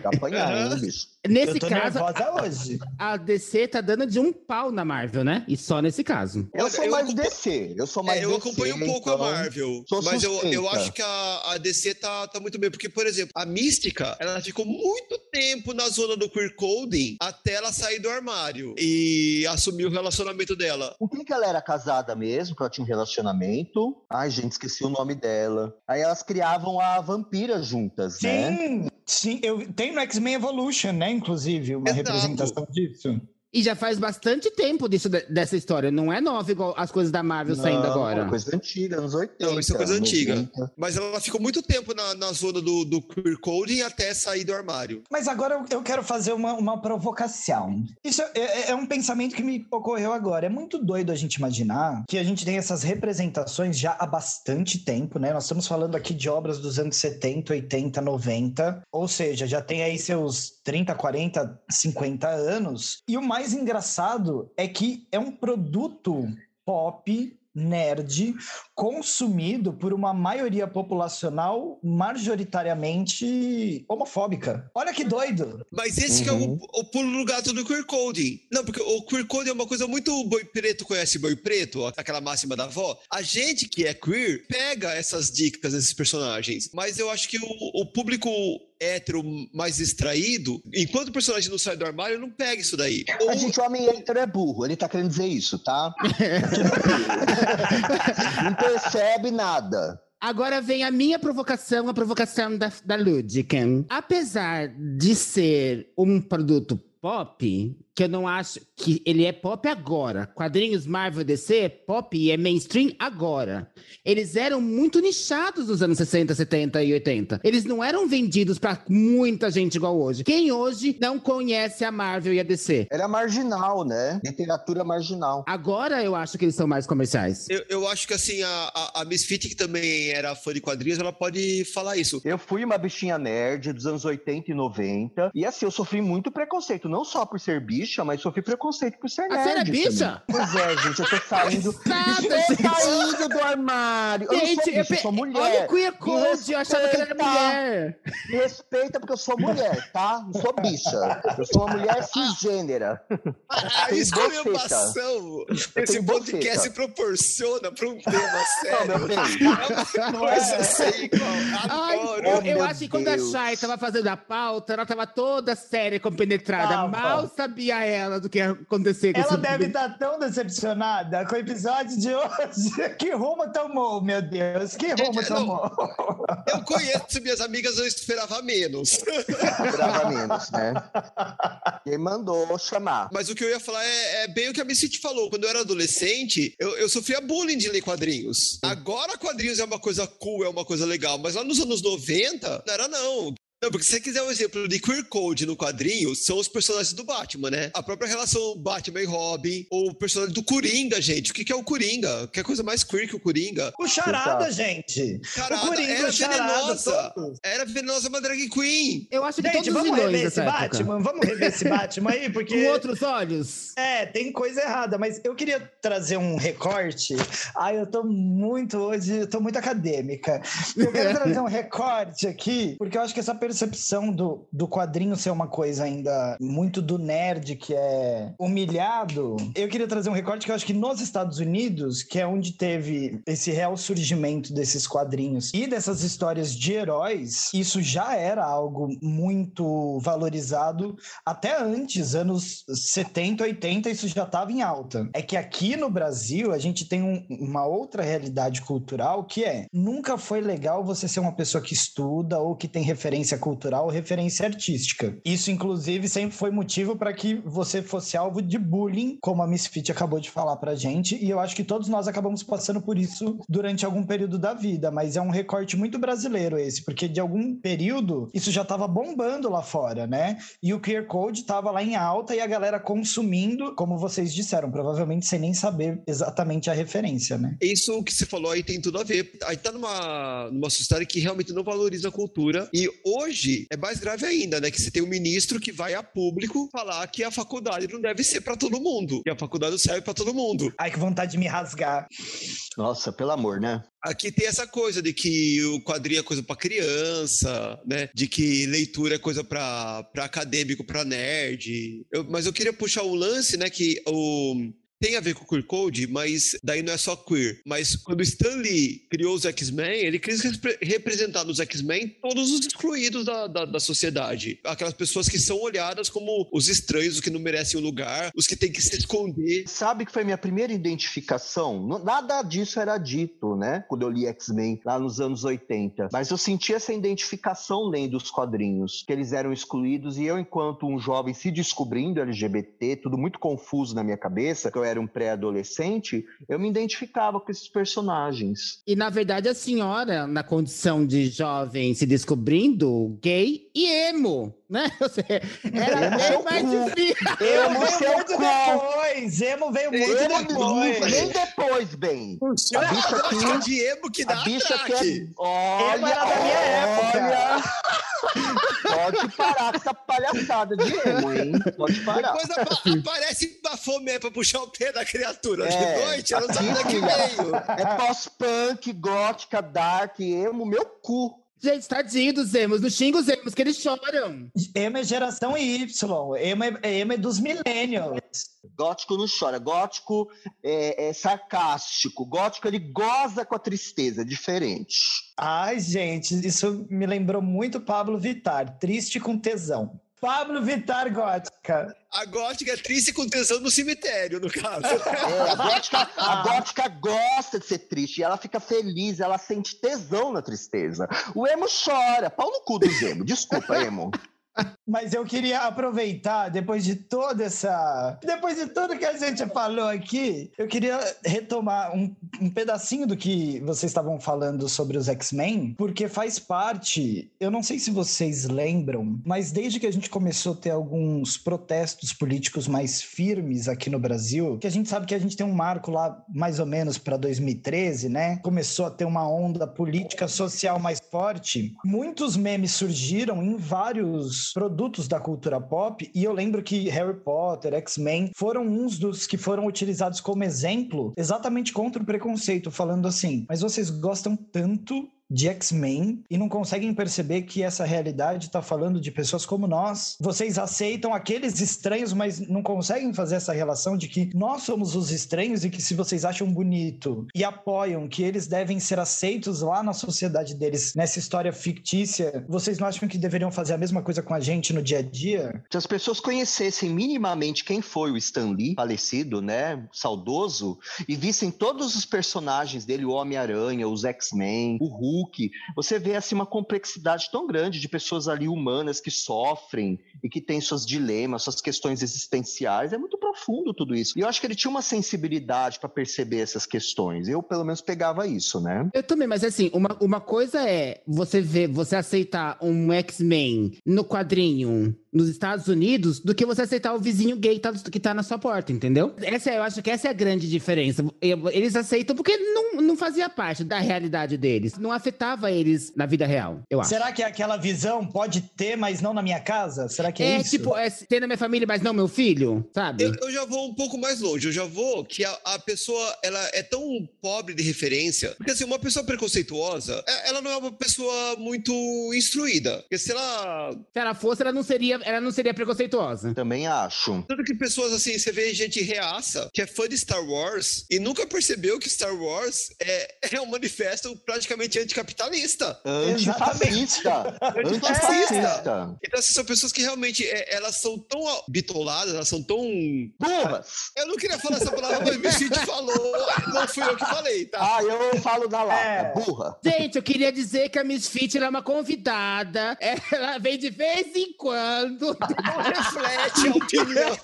Tá apanhando, hein, <laughs> bicho? Nesse eu tô caso, hoje. a DC tá dando de um pau na Marvel, né? E só nesse caso. Eu Olha, sou eu mais acompanho- DC. Eu sou mais É, eu DC, acompanho um pouco então... a Marvel, sou mas eu, eu acho que a, a DC tá, tá muito bem, porque, por exemplo, a Mística, ela ficou muito tempo na zona do queer coding até ela sair do armário e assumir o relacionamento dela. Com quem que ela era casada mesmo? Que ela tinha um relacionamento. Ai, gente, esqueci o nome dela. Aí elas criavam a vampira juntas, né? Sim, sim. Eu, tem no X-Men Evolution, né? Inclusive, uma Exato. representação disso. E já faz bastante tempo disso, de- dessa história. Não é nova igual as coisas da Marvel saindo Não, agora. Coisa antiga, anos 80. Não, isso é coisa antiga. 90. Mas ela ficou muito tempo na, na zona do, do queer coding até sair do armário. Mas agora eu- eu quero fazer uma, uma provocação. Isso é, é- é um pensamento que me ocorreu agora. É muito doido a gente imaginar que a gente tem essas representações já há bastante tempo, né? Nós estamos falando aqui de obras dos anos 70, 80, 90. Ou seja, já tem aí seus 30, 40, 50 anos. E o mais engraçado é que é um produto pop. Nerd consumido por uma maioria populacional majoritariamente homofóbica. Olha que doido! Mas esse que é Uhum. o, o pulo no gato do queer coding. Não, porque o queer coding é uma coisa muito boi preto conhece boi preto, ó, aquela máxima da avó. A gente que é queer pega essas dicas desses personagens, mas eu acho que o, o público hétero mais distraído, enquanto o personagem não sai do armário, não pega isso daí. Ou- A gente, o homem hétero é burro. Ele tá querendo dizer isso, tá? <laughs> Não percebe nada. Agora vem a minha provocação, a provocação da, da. Apesar de ser um produto pop, que eu não acho que ele é pop agora. Quadrinhos Marvel DC, pop e é mainstream agora. Eles eram muito nichados nos anos 60, 70 e 80. Eles não eram vendidos pra muita gente igual hoje. Quem hoje não conhece a Marvel e a DC? Era marginal, né? Literatura marginal. Agora eu acho que eles são mais comerciais. Eu, eu acho que assim, a, a, a Misfit, que também era fã de quadrinhos, ela pode falar isso. Eu fui uma bichinha nerd dos anos 80 e 90. E assim, eu sofri muito preconceito. Não só por ser bicha, mas sofri preconceito por ser A nerd. senhora é bicha? também. Pois é, gente. Eu tô saindo. <laughs> Nada, Estou gente. saindo do armário. Eu não sou Gente, bicha, eu sou mulher. olha o queer code, eu achava que ela era mulher. Me respeita porque eu sou mulher, tá? Não sou bicha. Eu sou uma mulher cisgênera. A Tem escolhambação esse podcast se proporciona para um tema Não, sério. meu bem. É uma coisa assim, igual. Ai, Adoro. eu, Oh, eu acho que quando a. Chay tava fazendo a pauta, ela tava toda séria e compenetrada. Mal sabia seria ela do que ia acontecer com Ela esse- deve estar tão decepcionada com o episódio de hoje. <laughs> Que rumo tomou, meu Deus? Que rumo Gente, não. tomou? Eu conheço minhas amigas, eu esperava menos. Esperava menos, né? Quem mandou chamar. Mas o que eu ia falar é, é bem o que a Missy falou. Quando eu era adolescente, eu, eu sofria bullying de ler quadrinhos. Agora quadrinhos é uma coisa cool, é uma coisa legal. Mas lá nos anos 90, não era não. Não, porque se você quiser um exemplo de queer code no quadrinho, são os personagens do Batman, né? A própria relação Batman e Robin, ou o personagem do Coringa, gente. O que que é o Coringa? Que é coisa mais queer que o Coringa? O charada, Exato. gente. Carada, o Coringa, era charada, venenosa. todos. Era venenosa uma drag queen. Eu acho que Gente, todos os vamos rever esse época. Batman? Vamos rever esse Batman aí, porque... <laughs> Com outros olhos. É, tem coisa errada, mas eu queria trazer um recorte. Ai, eu tô muito hoje, eu tô muito acadêmica. Eu quero <laughs> trazer um recorte aqui, porque eu acho que essa percepção do, do quadrinho ser uma coisa ainda muito do nerd que é humilhado. Eu queria trazer um recorte que eu acho que nos Estados Unidos, que é onde teve esse real surgimento desses quadrinhos e dessas histórias de heróis, isso já era algo muito valorizado até antes, anos 70, 80, isso já estava em alta. É que aqui no Brasil a gente tem um- uma outra realidade cultural que é nunca foi legal você ser uma pessoa que estuda ou que tem referência cultural ou referência artística. Isso, inclusive, sempre foi motivo para que você fosse alvo de bullying, como a Misfit acabou de falar pra gente, e eu acho que todos nós acabamos passando por isso durante algum período da vida, mas é um recorte muito brasileiro esse, porque de algum período isso já estava bombando lá fora, né? E o QR Code tava lá em alta e a galera consumindo, como vocês disseram, provavelmente sem nem saber exatamente a referência, né? Isso que você falou aí tem tudo a ver. Aí tá numa, numa sociedade que realmente não valoriza a cultura. E hoje é mais grave ainda, né? Que você tem um ministro que vai a público falar que a faculdade não deve ser pra todo mundo. Que a faculdade não serve pra todo mundo. Ai, que vontade de me rasgar. Nossa, pelo amor, né? Aqui tem essa coisa de que o quadrinho é coisa pra criança, né? De que leitura é coisa pra pra acadêmico, pra nerd. Eu- mas eu queria puxar um lance, né? Que o. Tem a ver com o queer code, mas daí não é só queer. Mas quando o Stan Lee criou os X-Men, ele quis repre- representar nos X-Men todos os excluídos da, da, da sociedade. Aquelas pessoas que são olhadas como os estranhos, os que não merecem um lugar, os que têm que se esconder. Sabe que foi minha primeira identificação? Nada disso era dito, né? Quando eu li X-Men lá nos anos 80. Mas eu senti essa identificação lendo os quadrinhos, que eles eram excluídos e eu, enquanto um jovem se descobrindo LGBT, tudo muito confuso na minha cabeça, que eu era um pré-adolescente, eu me identificava com esses personagens. E, na verdade, a senhora, na condição de jovem se descobrindo, gay e emo, né? <laughs> Era Emo bem seu mais cu. difícil. Eu Emo veio seu muito cu. depois. Emo veio muito Eu depois. nem depois, bem. A bicha aqui de emo que dá A bicha ataque. quer. Olha, Emo era da minha olha. Pode parar com essa palhaçada de emo, hein? Pode parar. Depois apa- aparece Bafomé pra puxar o pé da criatura de É, noite, ela não sabe aqui, onde que filha. veio. É pós-punk, gótica, dark, emo, meu cu. Gente, tadinho dos emos. Não xinga os emos, que eles choram. Emo é geração Y. Emo é, emo é dos millennials. Gótico não chora, gótico é, é sarcástico, gótico ele goza com a tristeza, é diferente. Ai, gente, isso me lembrou muito Pablo Vittar. Triste com tesão. Pablo Vittar gótica. A gótica é triste com tesão no cemitério, no caso. É, a, gótica, a gótica gosta de ser triste, e ela fica feliz, ela sente tesão na tristeza. O emo chora, pau no cu dos emo, desculpa, emo. Mas eu queria aproveitar, depois de toda essa. Depois de tudo que a gente falou aqui, eu queria retomar um, um pedacinho do que vocês estavam falando sobre os X-Men, porque faz parte. Eu não sei se vocês lembram, mas desde que a gente começou a ter alguns protestos políticos mais firmes aqui no Brasil, que a gente sabe que a gente tem um marco lá mais ou menos para 2013, né? Começou a ter uma onda política social mais forte. Muitos memes surgiram em vários produtos da cultura pop, e eu lembro que Harry Potter, X-Men foram uns dos que foram utilizados como exemplo exatamente contra o preconceito, falando assim: mas vocês gostam tanto de X-Men e não conseguem perceber que essa realidade está falando de pessoas como nós. Vocês aceitam aqueles estranhos, mas não conseguem fazer essa relação de que nós somos os estranhos e que se vocês acham bonito e apoiam que eles devem ser aceitos lá na sociedade deles, nessa história fictícia, vocês não acham que deveriam fazer a mesma coisa com a gente no dia a dia? Se as pessoas conhecessem minimamente quem foi o Stan Lee, falecido, né, saudoso, e vissem todos os personagens dele, o Homem-Aranha, os X-Men, o Hulk, você vê assim uma complexidade tão grande de pessoas ali humanas que sofrem e que têm seus dilemas, suas questões existenciais. É muito profundo tudo isso. E eu acho que ele tinha uma sensibilidade para perceber essas questões. Eu, pelo menos, pegava isso, né? Eu também, mas assim, uma, uma coisa é você ver, você aceitar um X-Men no quadrinho nos Estados Unidos do que você aceitar o vizinho gay que tá, que tá na sua porta, entendeu? Essa, eu acho que essa é a grande diferença. Eles aceitam porque não, não fazia parte da realidade deles. Não afetava eles na vida real, eu acho. Será que é aquela visão pode ter, mas não na minha casa? Será que é, é isso? tipo, é ter na minha família, mas não meu filho, sabe? Eu, eu já vou um pouco mais longe. Eu já vou que a, a, pessoa ela é tão pobre de referência. Porque assim, uma pessoa preconceituosa, é, ela não é uma pessoa muito instruída. Porque se ela. Se ela fosse, ela não seria ela não seria preconceituosa. Também acho. Tanto que pessoas assim, você vê gente reaça, que é fã de Star Wars, e nunca percebeu que Star Wars é, <laughs> é um manifesto praticamente anticapitalista. Antifascista. Antifascista. Então, essas são pessoas que realmente, é, elas são tão bitoladas, elas são tão... Burras! Eu não queria falar essa palavra, mas o Vicente falou, não fui eu que falei, tá? Ah, eu falo da lata, é. burra. Gente, eu queria dizer que a Miss Fit é uma convidada, ela vem de vez em quando não reflete a <laughs> opinião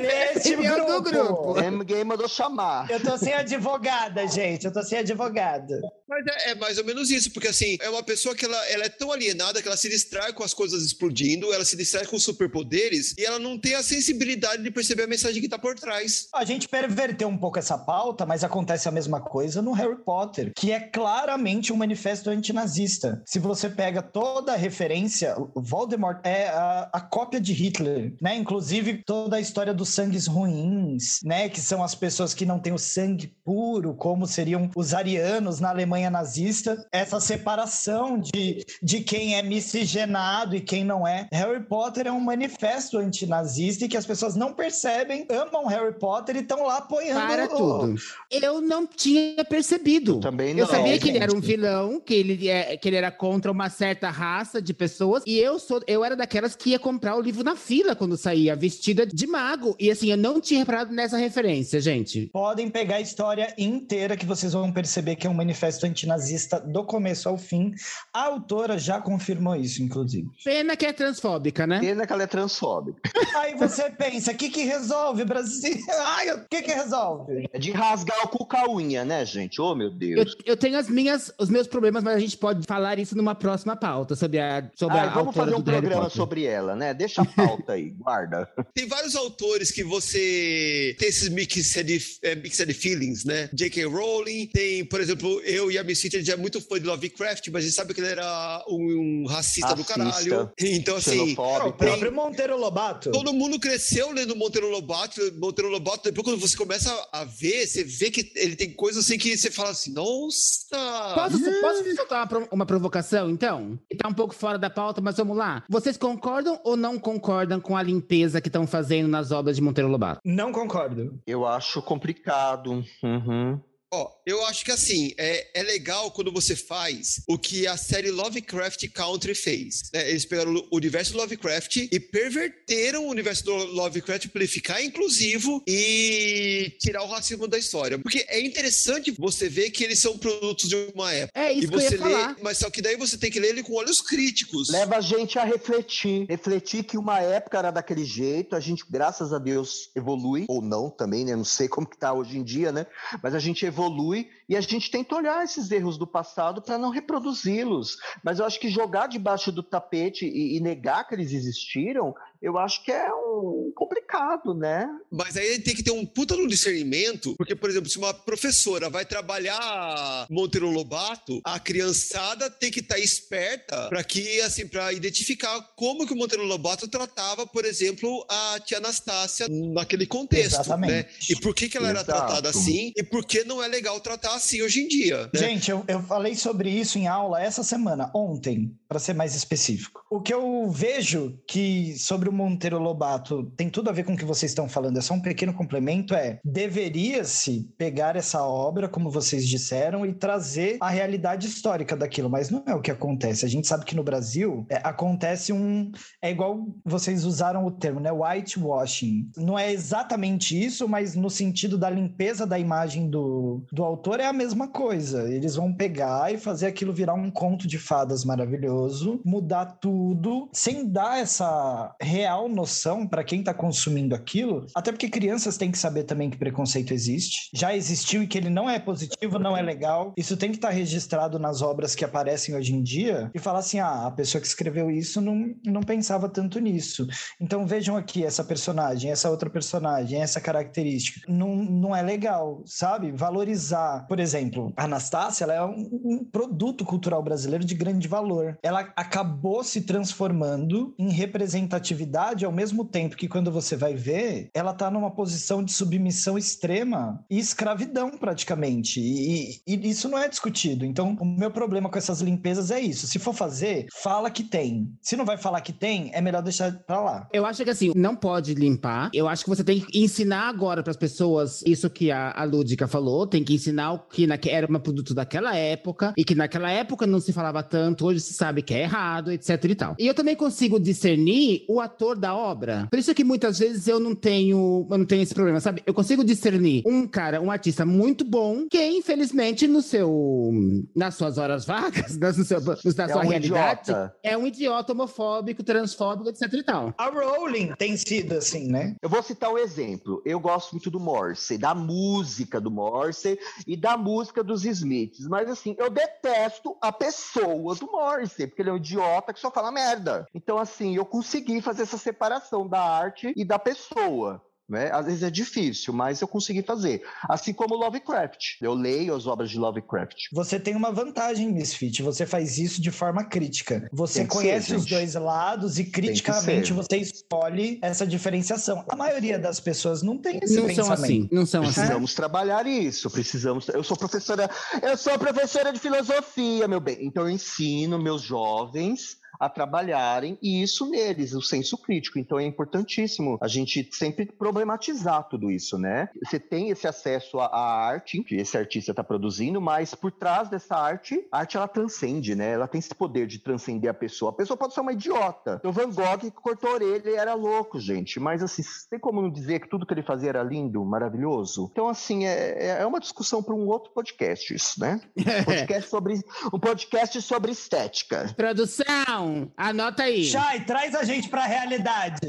desse grupo. do grupo. Ninguém mandou chamar. Eu tô sem advogada, gente. Eu tô sem advogada. Mas é, é, mais ou menos isso, porque assim, é uma pessoa que ela, ela é tão alienada que ela se distrai com as coisas explodindo, ela se distrai com superpoderes e ela não tem a sensibilidade de perceber a mensagem que tá por trás. A gente perverteu um pouco essa pauta, mas acontece a mesma coisa no Harry Potter, que é claramente um manifesto antinazista. Se você pega toda a referência, Voldemort é a, a cópia de Hitler, né? Inclusive toda a história dos sangues ruins, né? Que são as pessoas que não têm o sangue puro, como seriam os arianos na Alemanha nazista. Essa separação de, de quem é miscigenado e quem não é. Harry Potter é um manifesto antinazista e que as pessoas não percebem, amam Harry Potter e estão lá apoiando. Para tudo. Eu não tinha percebido. Também não. Eu sabia que ele era um vilão, que ele, é, que ele era contra uma certa raça de pessoas. E eu sou, eu era daquelas que ia comprar o livro na fila quando saía, vestida de mago. E assim, eu não tinha reparado nessa referência, gente. Podem pegar a história inteira que vocês vão perceber que é um manifesto antinazista do começo ao fim. A autora já confirmou isso, inclusive. Pena que é transfóbica, né? Pena que ela é transfóbica. <laughs> Aí você pensa, o que que resolve, Brasil? <laughs> Ai, o que que resolve? É de rasgar o cu com a unha, né, gente? Oh, meu Deus. Eu, eu, tenho as minhas, os meus problemas, mas a gente pode falar isso numa próxima pauta, sobre a, sobre Ai, a Vamos fazer um programa sobre ela, né? Deixa a pauta aí, <laughs> guarda. Tem vários autores que você tem esses mixed, é, mixed feelings, né? J.K. Rowling, tem, por exemplo, eu e a Miss City, a gente é muito fã de Lovecraft, mas a gente sabe que ele era um, um racista, racista, do caralho. Então, assim... O próprio Monteiro Lobato. Todo mundo cresceu lendo Monteiro Lobato, Monteiro Lobato, depois quando você começa a ver, você vê que ele tem coisas assim que você fala assim, nossa... Posso, posso soltar uma, uma provocação, então? Que tá um pouco fora da pauta, mas vamos lá. Vocês concordam ou não concordam com a limpeza que estão fazendo nas obras de Monteiro Lobato? Não concordo. Eu acho complicado. Uhum. Ó, eu acho que assim, é, é legal quando você faz o que a série Lovecraft Country fez. Né? Eles pegaram o universo Lovecraft e perverteram o universo do Lovecraft para ele ficar inclusivo e tirar o racismo da história. Porque é interessante você ver que eles são produtos de uma época. É isso e você que eu ia lê, falar. Mas só que daí você tem que ler ele com olhos críticos. Leva a gente a refletir. Refletir que uma época era daquele jeito, a gente, graças a Deus, evolui, ou não também, né? Não sei como que tá hoje em dia, né? Mas a gente evolui evolui e a gente tenta olhar esses erros do passado para não reproduzi-los. Mas eu acho que jogar debaixo do tapete e, e, negar que eles existiram Eu acho que é um complicado, né? Mas aí tem que ter um puta no discernimento, porque, por exemplo, se uma professora vai trabalhar Monteiro Lobato, a criançada tem que estar tá esperta para que, assim, para identificar como que o Monteiro Lobato tratava, por exemplo, a tia Anastácia naquele contexto, Exatamente. né? E por que, que ela Exato. era tratada assim e por que não é legal tratar assim hoje em dia. Né? Gente, eu, eu falei sobre isso em aula essa semana, ontem, para ser mais específico. O que eu vejo que sobre o Monteiro Lobato tem tudo a ver com o que vocês estão falando, é só um pequeno complemento, é deveria-se pegar essa obra, como vocês disseram, e trazer a realidade histórica daquilo, mas não é o que acontece. A gente sabe que no Brasil é, acontece um. É igual vocês usaram o termo, né? Whitewashing. Não é exatamente isso, mas no sentido da limpeza da imagem do, do autor é a mesma coisa. Eles vão pegar e fazer aquilo virar um conto de fadas maravilhoso, mudar tudo, sem dar essa real noção para quem está consumindo aquilo. Até porque crianças têm que saber também que preconceito existe. Já existiu e que ele não é positivo, não é legal. Isso tem que estar tá registrado nas obras que aparecem hoje em dia e falar assim: ah, a pessoa que escreveu isso não, não pensava tanto nisso. Então vejam aqui essa personagem, essa outra personagem, essa característica. Não, não é legal, sabe? Valorizar. Por exemplo, a Anastácia, ela é um, um produto cultural brasileiro de grande valor. Ela acabou se transformando em representatividade ao mesmo tempo que quando você vai ver, ela tá numa posição de submissão extrema e escravidão praticamente. E, e, isso não é discutido. Então, o meu problema com essas limpezas é isso. Se for fazer, fala que tem. Se não vai falar que tem, é melhor deixar pra lá. Eu acho que assim, não pode limpar. Eu acho que você tem que ensinar agora para as pessoas isso que a, a Lúdica falou. Tem que ensinar o que na, era um produto daquela época e que naquela época não se falava tanto, hoje se sabe que é errado, etc e tal. E eu também consigo discernir o ator da obra. Por isso que muitas vezes eu não tenho, eu não tenho esse problema, sabe? Eu consigo discernir um cara, um artista muito bom, que infelizmente no seu, nas suas horas vagas, <laughs> no seu, na é sua um realidade, idiota. é um idiota homofóbico, transfóbico, etc e tal. A Rowling tem sido assim, né? Eu vou citar um exemplo. Eu gosto muito do Morrissey, da música do Morrissey e da música dos Smiths, mas assim, eu detesto a pessoa do Morrissey, porque ele é um idiota que só fala merda. Então assim, eu consegui fazer essa separação da arte e da pessoa. Né? Às vezes é difícil, mas eu consegui fazer. Assim como Lovecraft. Eu leio as obras de Lovecraft. Você tem uma vantagem, Misfit. Você faz isso de forma crítica. Você conhece ser, os dois lados e criticamente você escolhe essa diferenciação. A maioria das pessoas não tem esse não pensamento. São assim, não são assim. Precisamos trabalhar isso. Precisamos. Eu sou professora. Eu sou professora de filosofia, meu bem. Então eu ensino meus jovens a trabalharem e isso neles, o senso crítico. Então é importantíssimo a gente sempre problematizar tudo isso, né? Você tem esse acesso à arte que esse artista está produzindo, mas por trás dessa arte, a arte ela transcende, né? Ela tem esse poder de transcender a pessoa. A pessoa pode ser uma idiota. O Van Gogh cortou a orelha e era louco, gente. Mas assim, tem como não dizer que tudo que ele fazia era lindo, maravilhoso? Então, assim, é, é uma discussão para um outro podcast, isso, né? <laughs> Um podcast sobre, um podcast sobre estética. Produção! Anota aí. Chay, traz a gente pra realidade.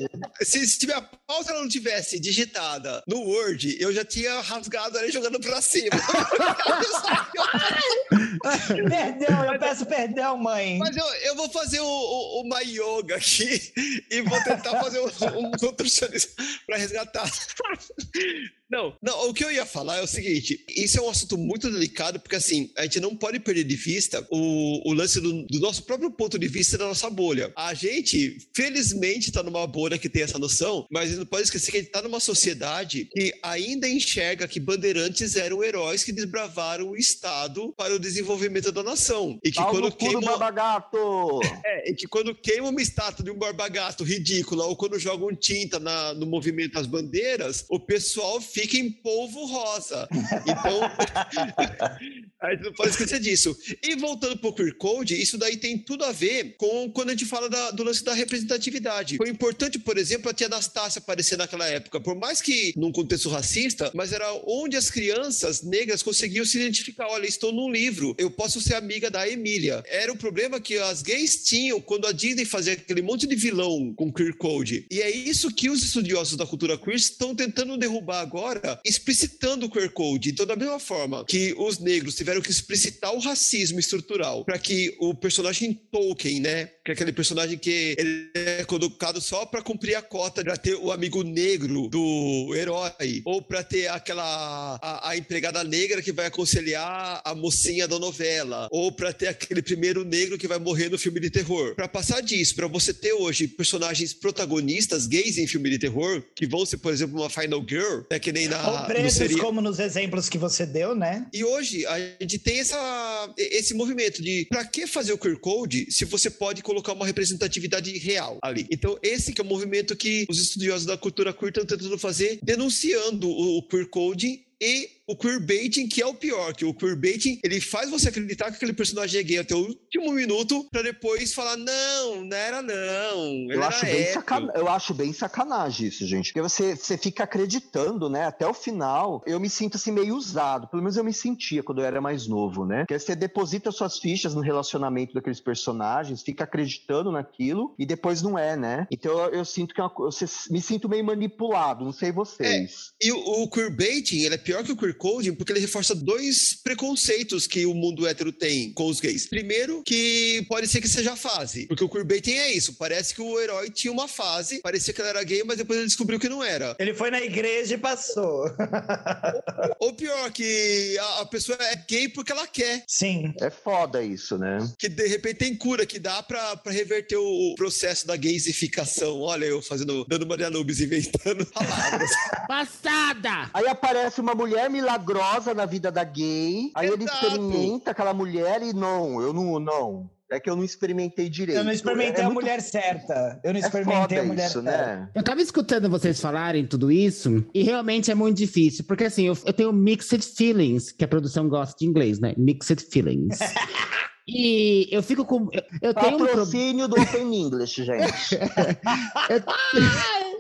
Se, se tiver a pauta não tivesse digitada no Word, eu já tinha rasgado ali jogando pra cima. <laughs> <laughs> <laughs> perdão, eu peço perdão, mãe. Mas eu, eu vou fazer o, o, uma yoga aqui e vou tentar fazer um, um nutricionista pra resgatar. Não, não, o que eu ia falar é o seguinte: isso é um assunto muito delicado, porque assim, a gente não pode perder de vista o, o lance do, do, nosso próprio ponto de vista da nossa bolha. A gente, felizmente, está numa bolha que tem essa noção, mas a gente não pode esquecer que a gente está numa sociedade que ainda enxerga que bandeirantes eram heróis que desbravaram o Estado para o desenvolvimento da nação. E que Paulo quando queima. Barbagato! <laughs> É, e que quando queima uma estátua de um barbagato ridícula, ou quando jogam tinta na, no movimento das bandeiras, o pessoal fica em polvo rosa. <laughs> Então, a gente não pode esquecer disso. E voltando para o queer code, isso daí tem tudo a ver com quando a gente fala da, do lance da representatividade. Foi importante, por exemplo, a tia Anastácia aparecer naquela época, por mais que num contexto racista, mas era onde as crianças negras conseguiam se identificar. Olha, estou num livro, eu posso ser amiga da Emília. Era o problema que as gays tinham quando a Disney fazia aquele monte de vilão com queer code. E é isso que os estudiosos da cultura queer estão tentando derrubar agora, explicitando o queer code. Então, da mesma forma que os negros tiveram que explicitar o racismo estrutural para que o personagem Tolkien, né, que é aquele personagem que ele é colocado só para cumprir a cota para ter o amigo negro do herói ou para ter aquela a, a, empregada negra que vai aconselhar a mocinha da novela ou para ter aquele primeiro negro que vai morrer no filme de terror. Para passar disso, para você ter hoje personagens protagonistas gays em filme de terror que vão ser, por exemplo, uma Final Girl, é que nem na ou pretos, seria... como nos exemplos que você deu, né? E hoje a gente tem essa esse movimento de para que fazer o queer code se você pode colocar uma representatividade real ali. Então, esse que é o movimento que os estudiosos da cultura queer estão tentando fazer, denunciando o queer code e o queerbaiting, que é o pior, que o queerbaiting, ele faz você acreditar que aquele personagem é gay até o último minuto, pra depois falar, não, não era não, eu acho, bem sacan... eu acho bem sacanagem isso, gente, porque você, você fica acreditando, né, até o final, eu me sinto assim meio usado, pelo menos eu me sentia quando eu era mais novo, né, porque você deposita suas fichas no relacionamento daqueles personagens, fica acreditando naquilo, e depois não é, né, então eu, eu sinto que é uma, eu, me sinto meio manipulado, não sei vocês. É, e o, o queerbaiting, ele é pior que o queer coding porque ele reforça dois preconceitos que o mundo hétero tem com os gays. Primeiro, que pode ser que seja a fase, porque o queerbaiting é isso. Parece que o herói tinha uma fase, parecia que ele era gay, mas depois ele descobriu que não era. Ele foi na igreja e passou. Ou pior, que a, a, pessoa é gay porque ela quer. Sim. É foda isso, né? Que de repente tem cura, que dá pra, pra reverter o processo da gaysificação. Olha, eu fazendo, dando Maria Nubes, inventando palavras. <laughs> Passada! Aí aparece uma mulher me milagrosa na vida da gay. Aí Exato. ele experimenta aquela mulher e não, eu não, não. É que eu não experimentei direito. Eu não experimentei é, é a muito... mulher certa. Eu não é experimentei a mulher isso, certa. Né? Eu tava escutando vocês falarem tudo isso e realmente é muito difícil. Porque assim, eu, eu tenho mixed feelings, que a produção gosta de inglês, né? Mixed feelings. <laughs> E eu fico com. Eu, eu tenho Patrocínio um pro... do Open English, gente. <laughs> <laughs> eu...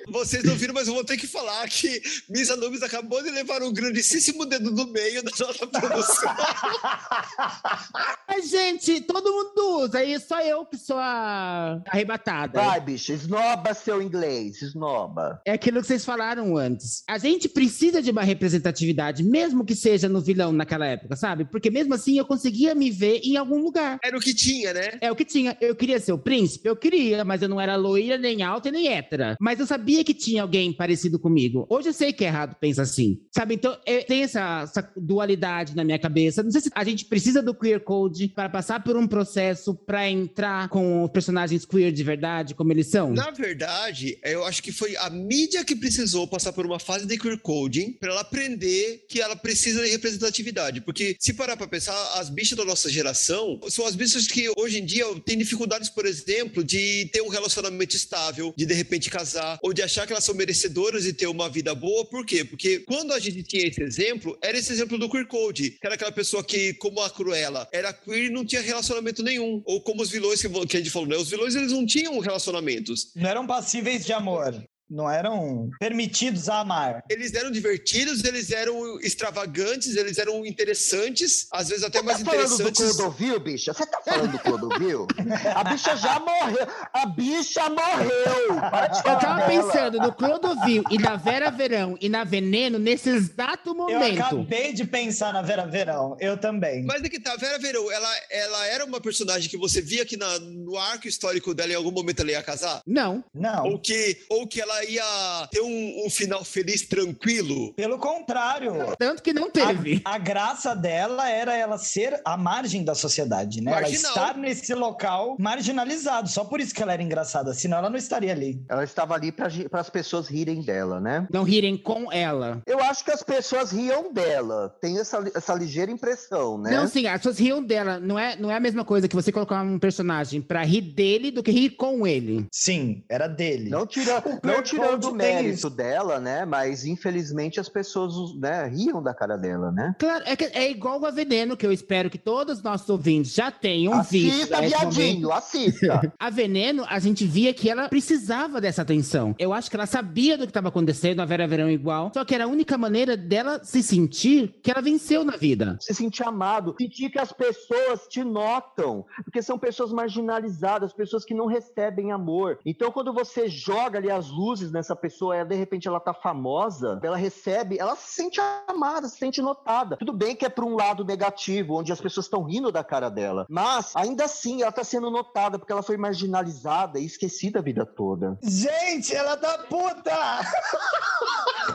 Vocês não viram, mas eu vou ter que falar que Misa Nubes acabou de levar um grandíssimo dedo no meio da nossa produção. <laughs> Mas, gente, todo mundo usa, e só eu que sou a arrebatada. Vai, bicho, esnoba seu inglês, esnoba. É aquilo que vocês falaram antes. A gente precisa de uma representatividade, mesmo que seja no vilão naquela época, sabe? Porque mesmo assim eu conseguia me ver em algum lugar. Era o que tinha, né? É o que tinha. Eu queria ser o príncipe? Eu queria, mas eu não era loira, nem alta, nem hétera. Mas eu sabia sabia que tinha alguém parecido comigo. Hoje eu sei que é errado pensar assim, sabe? Então, é, tem essa, essa, dualidade na minha cabeça. Não sei se a gente precisa do queer code para passar por um processo para entrar com os personagens queer de verdade, como eles são. Na verdade, eu acho que foi a mídia que precisou passar por uma fase de queer coding para ela aprender que ela precisa de representatividade. Porque se parar para pensar, as bichas da nossa geração são as bichas que hoje em dia têm dificuldades, por exemplo, de ter um relacionamento estável, de de repente casar, ou de achar que elas são merecedoras de ter uma vida boa. Por quê? Porque quando a gente tinha esse exemplo, era esse exemplo do queer code, que era aquela pessoa que, como a Cruella, era queer e não tinha relacionamento nenhum. Ou como os vilões que, que a gente falou, né? Os vilões, eles não tinham relacionamentos. Não eram passíveis de amor não eram permitidos a amar. Eles eram divertidos, eles eram extravagantes, eles eram interessantes, às vezes até Você mais tá interessantes. Falando do Clodovil, bicha? Você tá falando do Clodovil? a bicha já morreu. A bicha morreu. Eu tava dela. pensando no Clodovil e na Vera Verão e na Veneno nesse exato momento. Eu acabei de pensar na Vera Verão, eu também. Mas é que tá, a Vera Verão, ela, ela era uma personagem que você via que na, no arco histórico dela em algum momento ela ia casar? Não. Não. Ou que, ou que ela ia ter um, um, final feliz, tranquilo. Pelo contrário. Tanto que não teve. A, a, graça dela era ela ser a margem da sociedade, né? Marginal. Ela estar nesse local marginalizado. Só por isso que ela era engraçada, senão ela não estaria ali. Ela estava ali para as pessoas rirem dela, né? Não rirem com ela. Eu acho que as pessoas riam dela. Tem essa, essa ligeira impressão, né? Não, sim, as pessoas riam dela. Não é, não é a mesma coisa que você colocar um personagem para rir dele do que rir com ele. Sim, era dele. Não tira, não tirando o mérito dela, né? Mas infelizmente as pessoas né, riam da cara dela, né? Claro, é, é igual a Veneno, que eu espero que todos os nossos ouvintes já tenham visto. Assista, nesse viadinho, assista. A Veneno, a gente via que ela precisava dessa atenção. Eu acho que ela sabia do que estava acontecendo, a Vera Verão igual. Só que era a única maneira dela se sentir que ela venceu na vida. se sentir amado, sentir que as pessoas te notam, porque são pessoas marginalizadas, pessoas que não recebem amor. Então, quando você joga ali as luzes nessa pessoa, ela, de repente ela tá famosa, ela recebe, ela se sente amada, se sente notada. Tudo bem que é para um lado negativo, onde as pessoas estão rindo da cara dela, mas ainda assim ela tá sendo notada porque ela foi marginalizada e esquecida a vida toda. Gente, ela tá puta! <laughs>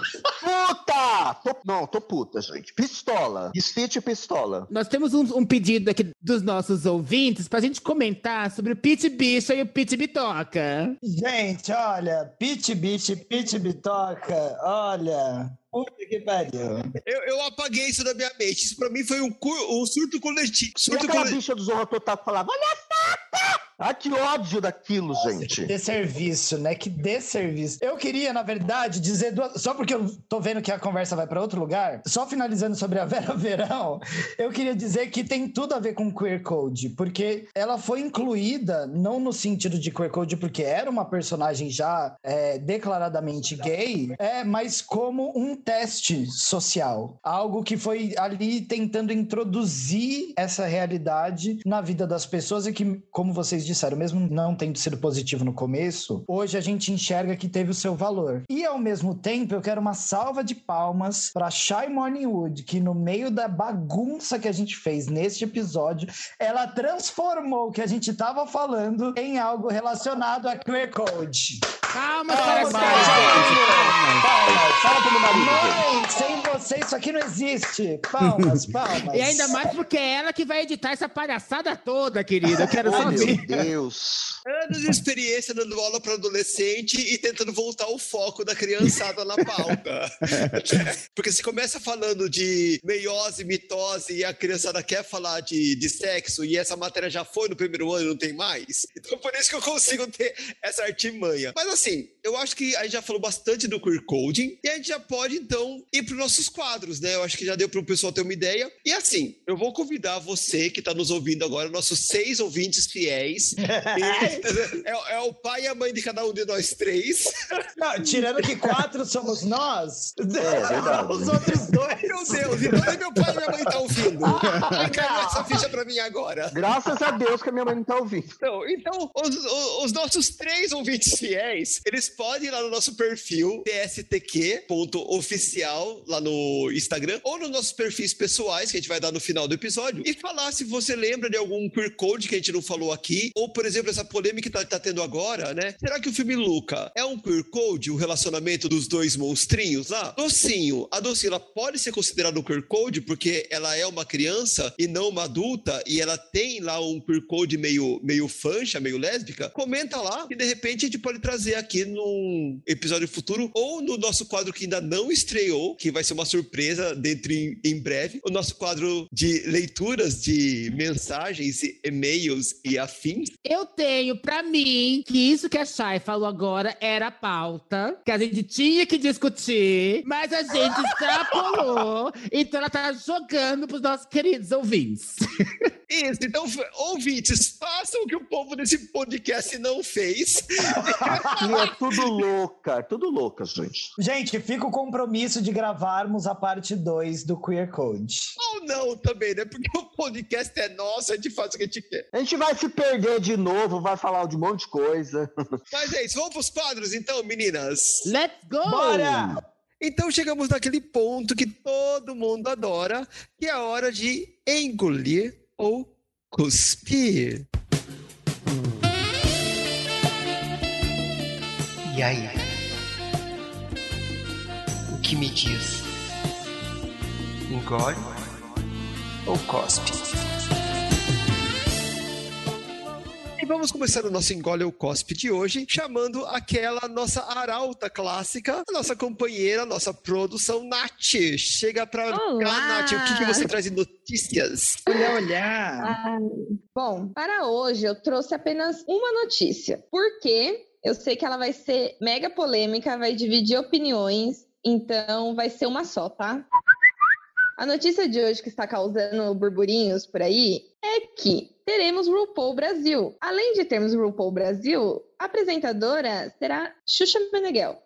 Tô- não, tô puta, gente. Pistola. Desfite pistola. Nós temos um, um pedido aqui dos nossos ouvintes pra gente comentar sobre o Pit Bicha e o Pit Bitoca. Gente, olha, Pit Biche, Pit Bitoca, olha. Puta que pariu. Eu, eu apaguei isso da minha mente. Isso pra mim foi um, um surto coletivo. E Surto aquela coletivo. bicha do Zorro Total que falava, olha só! Ah, que ódio daquilo, gente. Desserviço, né? Que desserviço. Eu queria, na verdade, dizer duas... Só porque eu tô vendo que a conversa vai pra outro lugar, só finalizando sobre a Vera <laughs> Verão, eu queria dizer que tem tudo a ver com queer code, porque ela foi incluída, não no sentido de queer code, porque era uma personagem já é, declaradamente gay, é, mas como um teste social. Algo que foi ali tentando introduzir essa realidade na vida das pessoas e que, como vocês disseram, mesmo não tendo sido positivo no começo, hoje a gente enxerga que teve o seu valor. E ao mesmo tempo, eu quero uma salva de palmas para Shy Morningwood, que no meio da bagunça que a gente fez neste episódio, ela transformou o que a gente tava falando em algo relacionado a queer code. Calma, Palmas, para Palmas. Palmas. Fala pro meu marido. Mãe, sem você isso aqui não existe. Palmas, <laughs> palmas. E ainda mais porque é ela que vai editar essa palhaçada toda, querida. Eu quero Oh, só meu. Deus. Anos de experiência dando aula para adolescente e tentando voltar o foco da criançada na pauta. <laughs> Porque se começa falando de meiose, mitose e a criançada quer falar de, de sexo e essa matéria já foi no primeiro ano e não tem mais. Então por isso que eu consigo ter essa artimanha. Mas assim, see eu acho que a gente já falou bastante do queer coding e a gente já pode então ir para os nossos quadros, né? Eu acho que já deu para o pessoal ter uma ideia. E assim, eu vou convidar você que está nos ouvindo agora, nossos seis ouvintes fiéis, <laughs> é, é o pai e a mãe de cada um de nós três. Não, tirando que quatro somos nós, verdade. os outros dois. Meu Deus, então nem meu pai e minha mãe tá ouvindo. Ai, caiu essa ficha pra mim agora. Graças a Deus que a minha mãe não tá ouvindo. Então, então os, os- os nossos três ouvintes fiéis, eles podem ir lá no nosso perfil tstq.oficial lá no Instagram ou nos nossos perfis pessoais que a gente vai dar no final do episódio e falar se você lembra de algum queer code que a gente não falou aqui ou, por exemplo, essa polêmica que tá, tá tendo agora, né? Será que o filme Luca é um queer code, o relacionamento dos dois monstrinhos lá? Docinho, a Docinho, ela pode ser considerada um queer code porque ela é uma criança e não uma adulta e ela tem lá um queer code meio, meio fancha, meio lésbica? Comenta lá e de repente a gente pode trazer aqui num episódio futuro ou no nosso quadro que ainda não estreou, que vai ser uma surpresa dentro em, em breve, o nosso quadro de leituras de mensagens, e e-mails e afins. Eu tenho pra mim que isso que a Chay falou agora era a pauta, que a gente tinha que discutir, mas a gente <laughs> extrapolou. então ela tá jogando pros nossos queridos ouvintes. <laughs> Isso, então, ouvintes, façam o que o povo desse podcast não fez. Aqui é tudo louca, tudo louca, gente. Gente, fica o compromisso de gravarmos a parte 2 do Queer Code. Ou não também, né? Porque o podcast é nosso, a gente faz o que a gente quer. A gente vai se perder de novo, vai falar de um monte de coisa. <laughs> Mas é isso, vamos pros quadros então, meninas? Let's go! Bora! Então chegamos naquele ponto que todo mundo adora, que é a hora de engolir ou cuspir. E aí? O que me diz? Engole ou cospe? E vamos começar o nosso Engole ou Cospe de hoje, chamando aquela nossa arauta clássica, a nossa companheira, a nossa produção, Nath. Chega pra Olá! cá, Nath, o que, que você traz de notícias? Olha, olhar. Ah, bom, para hoje eu trouxe apenas uma notícia, porque Eu sei que ela vai ser mega polêmica, vai dividir opiniões, então vai ser uma só, tá? A notícia de hoje que está causando burburinhos por aí é que teremos RuPaul Brasil. Além de termos RuPaul Brasil, a apresentadora será Xuxa Meneghel.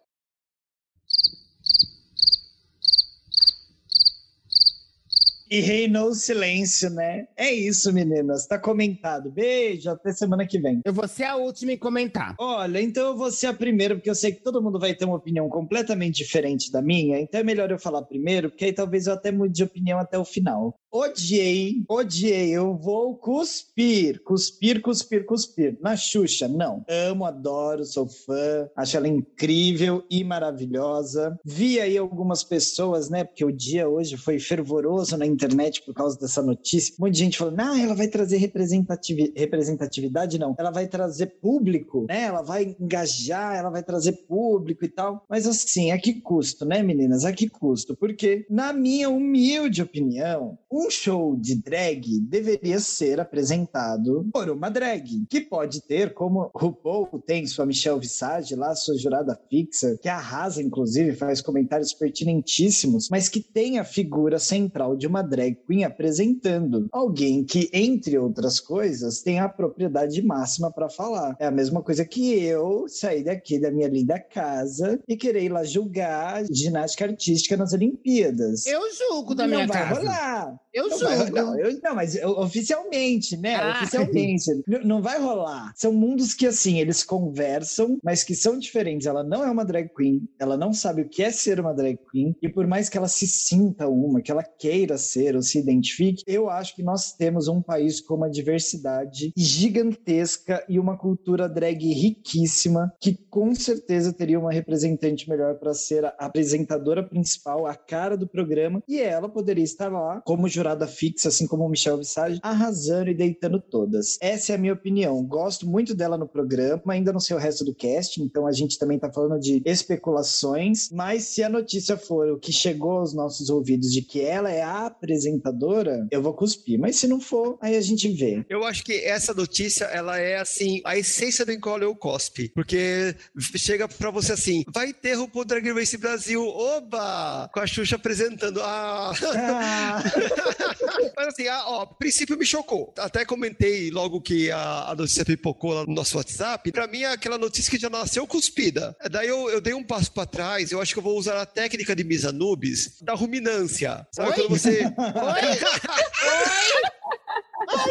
E reinou o silêncio, né? É isso, meninas. Tá comentado. Beijo, até semana que vem. Eu vou ser a última em comentar. Olha, então eu vou ser a primeira, porque eu sei que todo mundo vai ter uma opinião completamente diferente da minha, então é melhor eu falar primeiro, porque aí talvez eu até mude de opinião até o final. Odiei, odiei, eu vou cuspir, cuspir, cuspir, cuspir. Na Xuxa, não. Amo, adoro, sou fã, acho ela incrível e maravilhosa. Vi aí algumas pessoas, né, porque o dia hoje foi fervoroso na internet por causa dessa notícia. De gente falando, não, ela vai trazer representativi- representatividade, não. Ela vai trazer público, né, ela vai engajar, ela vai trazer público e tal. Mas assim, a que custo, né, meninas? A que custo? Porque, na minha humilde opinião, um show de drag deveria ser apresentado por uma drag, que pode ter, como RuPaul tem sua Michelle Visage lá, sua jurada fixa, que arrasa, inclusive, faz comentários pertinentíssimos, mas que tem a figura central de uma drag queen apresentando. Alguém que, entre outras coisas, tem a propriedade máxima para falar. É a mesma coisa que eu sair daqui da minha linda casa e querer ir lá julgar ginástica artística nas Olimpíadas. Eu julgo da não minha vai casa. rolar. Eu Não, julgo. não, eu- não, mas eu- oficialmente, né? Ah. Oficialmente. Não vai rolar. São mundos que, assim, eles conversam, mas que são diferentes. Ela não é uma drag queen, ela não sabe o que é ser uma drag queen, e por mais que ela se sinta uma, que ela queira ser ou se identifique, eu acho que nós temos um país com uma diversidade gigantesca e uma cultura drag riquíssima, que com certeza teria uma representante melhor para ser a apresentadora principal, a cara do programa, e ela poderia estar lá como jurada fixa, assim como o Michel Visage, arrasando e deitando todas. Essa é a minha opinião. Gosto muito dela no programa, ainda não sei o resto do cast, então a gente também tá falando de especulações, mas se a notícia for o que chegou aos nossos ouvidos de que ela é a apresentadora, eu vou cuspir. Mas se não for, aí a gente vê. Eu acho que essa notícia, ela é assim, a essência do Encolhe ou Cospe. Porque chega pra você assim, vai ter RuPaul Drag Race Brasil, oba! Com a Xuxa apresentando. Ah! Ah, <laughs> <laughs> Mas assim, ah, ó, a princípio me chocou. Até comentei logo que a, a notícia pipocou lá no nosso WhatsApp. Pra mim é aquela notícia que já nasceu cuspida. Daí eu, eu dei um passo pra trás, eu acho que eu vou usar a técnica de Misa Nubes da ruminância. Sabe Oi? quando você... <laughs> <laughs>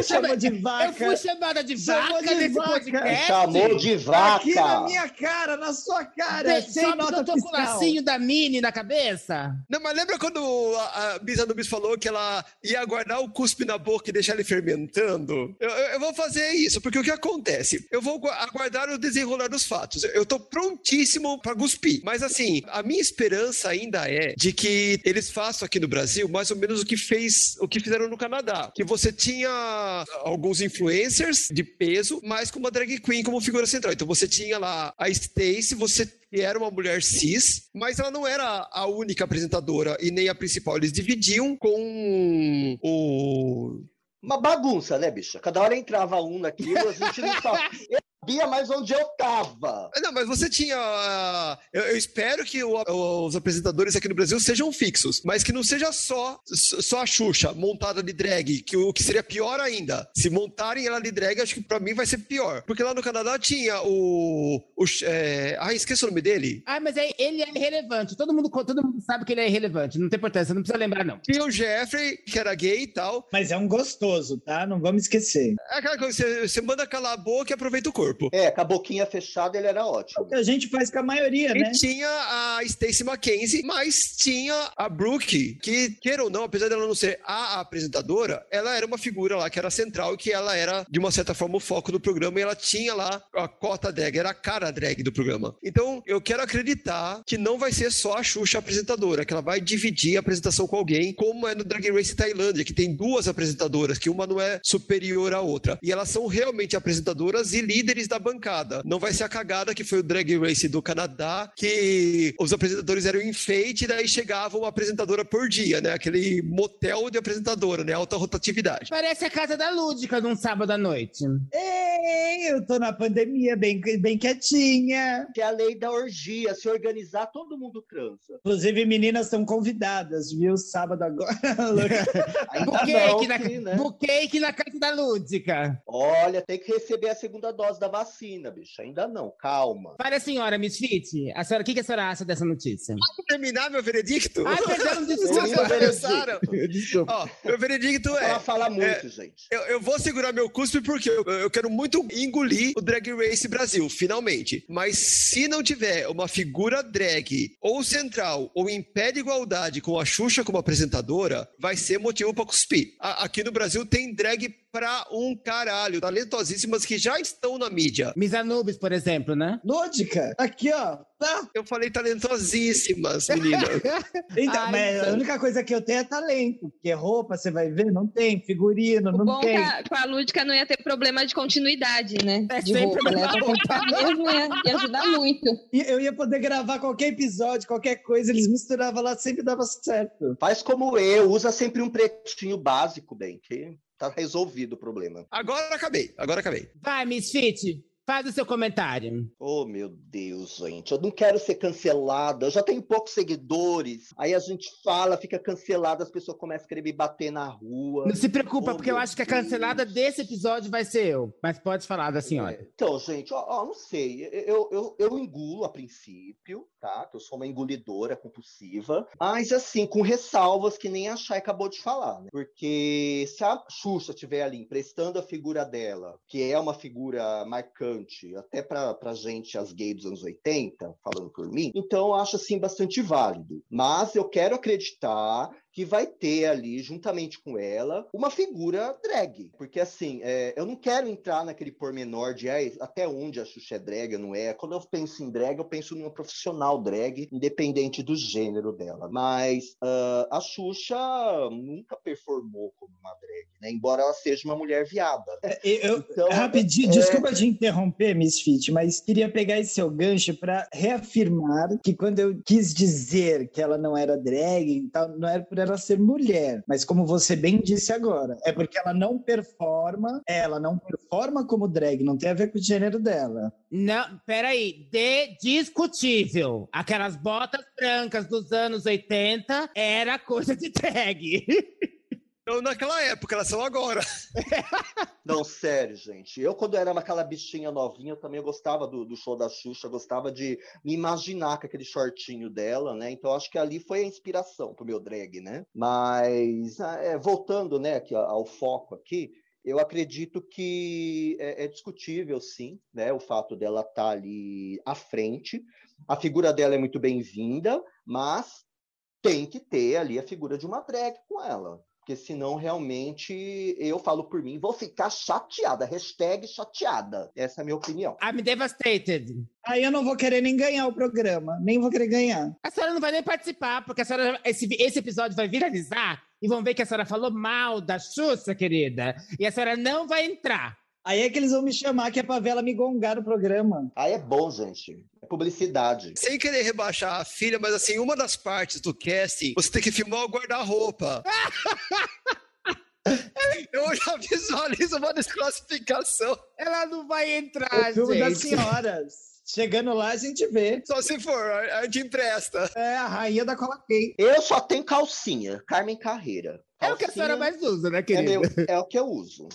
chamou de Eu vaca. fui chamada de Chamou vaca de nesse vaca. podcast. Chamou de Aqui na vaca. minha cara, na sua cara, Só sem porque nota eu tô com o fiscal. lacinho da Mini na cabeça? Não, mas lembra quando a, a Misa Nubes falou que ela ia guardar o cuspe na boca e deixar ele fermentando? Eu, eu- eu vou fazer isso, porque o que acontece? Eu vou gu- aguardar o desenrolar dos fatos. Eu tô prontíssimo pra cuspir. Mas assim, a minha esperança ainda é de que eles façam aqui no Brasil mais ou menos o que fez, o que fizeram no Canadá. Que você tinha alguns influencers de peso, mas com uma drag queen como figura central. Então você tinha lá a Stacy, você que era uma mulher cis, mas ela não era a única apresentadora e nem a principal. Eles dividiam com o. Uma bagunça, né, bicha? Cada hora entrava um naquilo, a gente não sabe. <laughs> Sabia mais onde eu tava. Não, mas você tinha. ah, Eu, eu espero que o- os apresentadores aqui no Brasil sejam fixos, mas que não seja só, só a Xuxa montada de drag, que o que seria pior ainda. Se montarem ela de drag, acho que pra mim vai ser pior. Porque lá no Canadá tinha o. o é... Ah, esqueci o nome dele. Ah, mas aí ele é irrelevante. Todo mundo, todo mundo sabe que ele é irrelevante. Não tem importância, não precisa lembrar, não. Tinha o Jeffrey, que era gay e tal. Mas é um gostoso, tá? Não vamos esquecer. É aquela coisa, você, você manda calar a boca e aproveita o corpo. É, com a boquinha fechada ele era ótimo. O que a gente faz com a maioria, né? E tinha a Stacey Mackenzie, mas tinha a Brooke, que, queira ou não, apesar dela não ser a apresentadora, ela era uma figura lá que era central, que ela era, de uma certa forma, o foco do programa, e ela tinha lá a cota drag, era a cara drag do programa. Então, eu quero acreditar que não vai ser só a Xuxa apresentadora, que ela vai dividir a apresentação com alguém, como é no Drag Race Tailândia, que tem duas apresentadoras, que uma não é superior à outra. E elas são realmente apresentadoras e líderes da bancada. Não vai ser a cagada que foi o Drag Race do Canadá, que os apresentadores eram enfeite e daí chegava uma apresentadora por dia, né? Aquele motel de apresentadora, né? Alta rotatividade. Parece a casa da Lúdica num sábado à noite. Ei, eu tô na pandemia, bem, bem quietinha. Que é a lei da orgia. Se organizar, todo mundo transa. Inclusive, meninas estão convidadas, viu? Sábado agora. <laughs> Não, na, né? na casa da Lúdica. Olha, tem que receber a segunda dose da vacina, bicho. Ainda não, calma. Para a senhora, Misfit, a senhora, o que, que a senhora acha dessa notícia? Posso terminar meu veredicto? Ai, <laughs> perdão, Vocês desculpa. Ó, meu veredicto Ela é. fala muito, gente. Eu, eu vou segurar meu cuspe porque eu, eu quero muito engolir o Drag Race Brasil, finalmente. Mas se não tiver uma figura drag ou central ou em pé de igualdade com a Xuxa como apresentadora, vai ser motivo pra cuspir. A- aqui no Brasil tem drag pra um caralho, talentosíssimas que já estão na mídia. Miss Anubis, por exemplo, né? Lúdica, aqui, ó. Tá. Eu falei talentosíssimas, meninas. <laughs> Então, Ai, mas a então. única coisa que eu tenho é talento. Porque roupa, você vai ver, não tem. Figurino, O não bom tem. que a, com a Lúdica não ia ter problema de continuidade, né? É de roupa. Ia uma comprar mesmo ia, ia ajudar muito. E eu ia poder gravar qualquer episódio, qualquer coisa, eles misturavam lá, sempre dava certo. Faz como eu, usa sempre um pretinho básico, bem, que tá resolvido o problema. Agora acabei, agora acabei. Vai, Misfit, faz o seu comentário. Oh, meu Deus, gente. Eu não quero ser cancelada. Eu já tenho poucos seguidores. Aí a gente fala, fica cancelada, as pessoas começam a querer me bater na rua. Não se preocupa, Oh, porque eu acho que a cancelada Deus. desse episódio vai ser eu. Mas pode falar da senhora. É. Então, gente, ó, ó, não sei. Eu, eu, eu engulo a princípio, tá? Que eu sou uma engolidora compulsiva. Mas, assim, com ressalvas que nem a Chay acabou de falar, né? Porque se a Xuxa estiver ali emprestando a figura dela, que é uma figura marcante, até pra, pra gente, as gays dos anos 80, falando por mim, então eu acho, assim, bastante válido. Mas eu quero acreditar que vai ter ali, juntamente com ela, uma figura drag. Porque, assim, é, eu não quero entrar naquele pormenor de "Ai, até onde a Xuxa é drag não é. Quando eu penso em drag, eu penso numa profissional drag, independente do gênero dela. Mas ah, a Xuxa nunca performou como uma drag, né? Embora ela seja uma mulher viada. Eu, Então, Rapidinho, é- desculpa te interromper, Misfit, mas queria pegar esse seu gancho para reafirmar que quando eu quis dizer que ela não era drag e tal, não era por ela ser mulher, mas como você bem disse agora, é porque ela não performa, ela não performa como drag, não tem a ver com o gênero dela. Não, peraí. De discutível. Aquelas botas brancas dos anos 80 era coisa de drag. <laughs> Então, naquela época, elas são agora. <laughs> Não, sério, gente. Eu, quando era aquela bichinha novinha, também gostava do, do show da Xuxa, gostava de me imaginar com aquele shortinho dela, né? Então, acho que ali foi a inspiração pro meu drag, né? Mas, ah, é, voltando, né, aqui, ao foco aqui, eu acredito que é, é discutível, sim, né, o fato dela estar ali à frente. A figura dela é muito bem-vinda, mas tem que ter ali a figura de uma drag com ela. Porque senão, realmente, eu falo por mim, vou ficar chateada. Hashtag chateada. Essa é a minha opinião. I'm devastated. Aí eu não vou querer nem ganhar o programa, nem vou querer ganhar. A senhora não vai nem participar, porque a senhora, esse, esse episódio vai viralizar e vão ver que a senhora falou mal da Xuxa, querida. E a senhora não vai entrar. Aí é que eles vão me chamar, que é pra ver ela me gongar no programa. Aí é bom, gente. É publicidade. Sem querer rebaixar a filha, mas assim, uma das partes do casting, você tem que filmar o guarda-roupa. <laughs> Eu já visualizo uma desclassificação. Ela não vai entrar, o filme das gente. senhoras. Chegando lá, a gente vê. Só se for, a a gente empresta. É a rainha da cola quente. Eu só tenho calcinha. Carmen Carreira. É o que a senhora mais usa, né, é, querida? meu- é o que eu uso.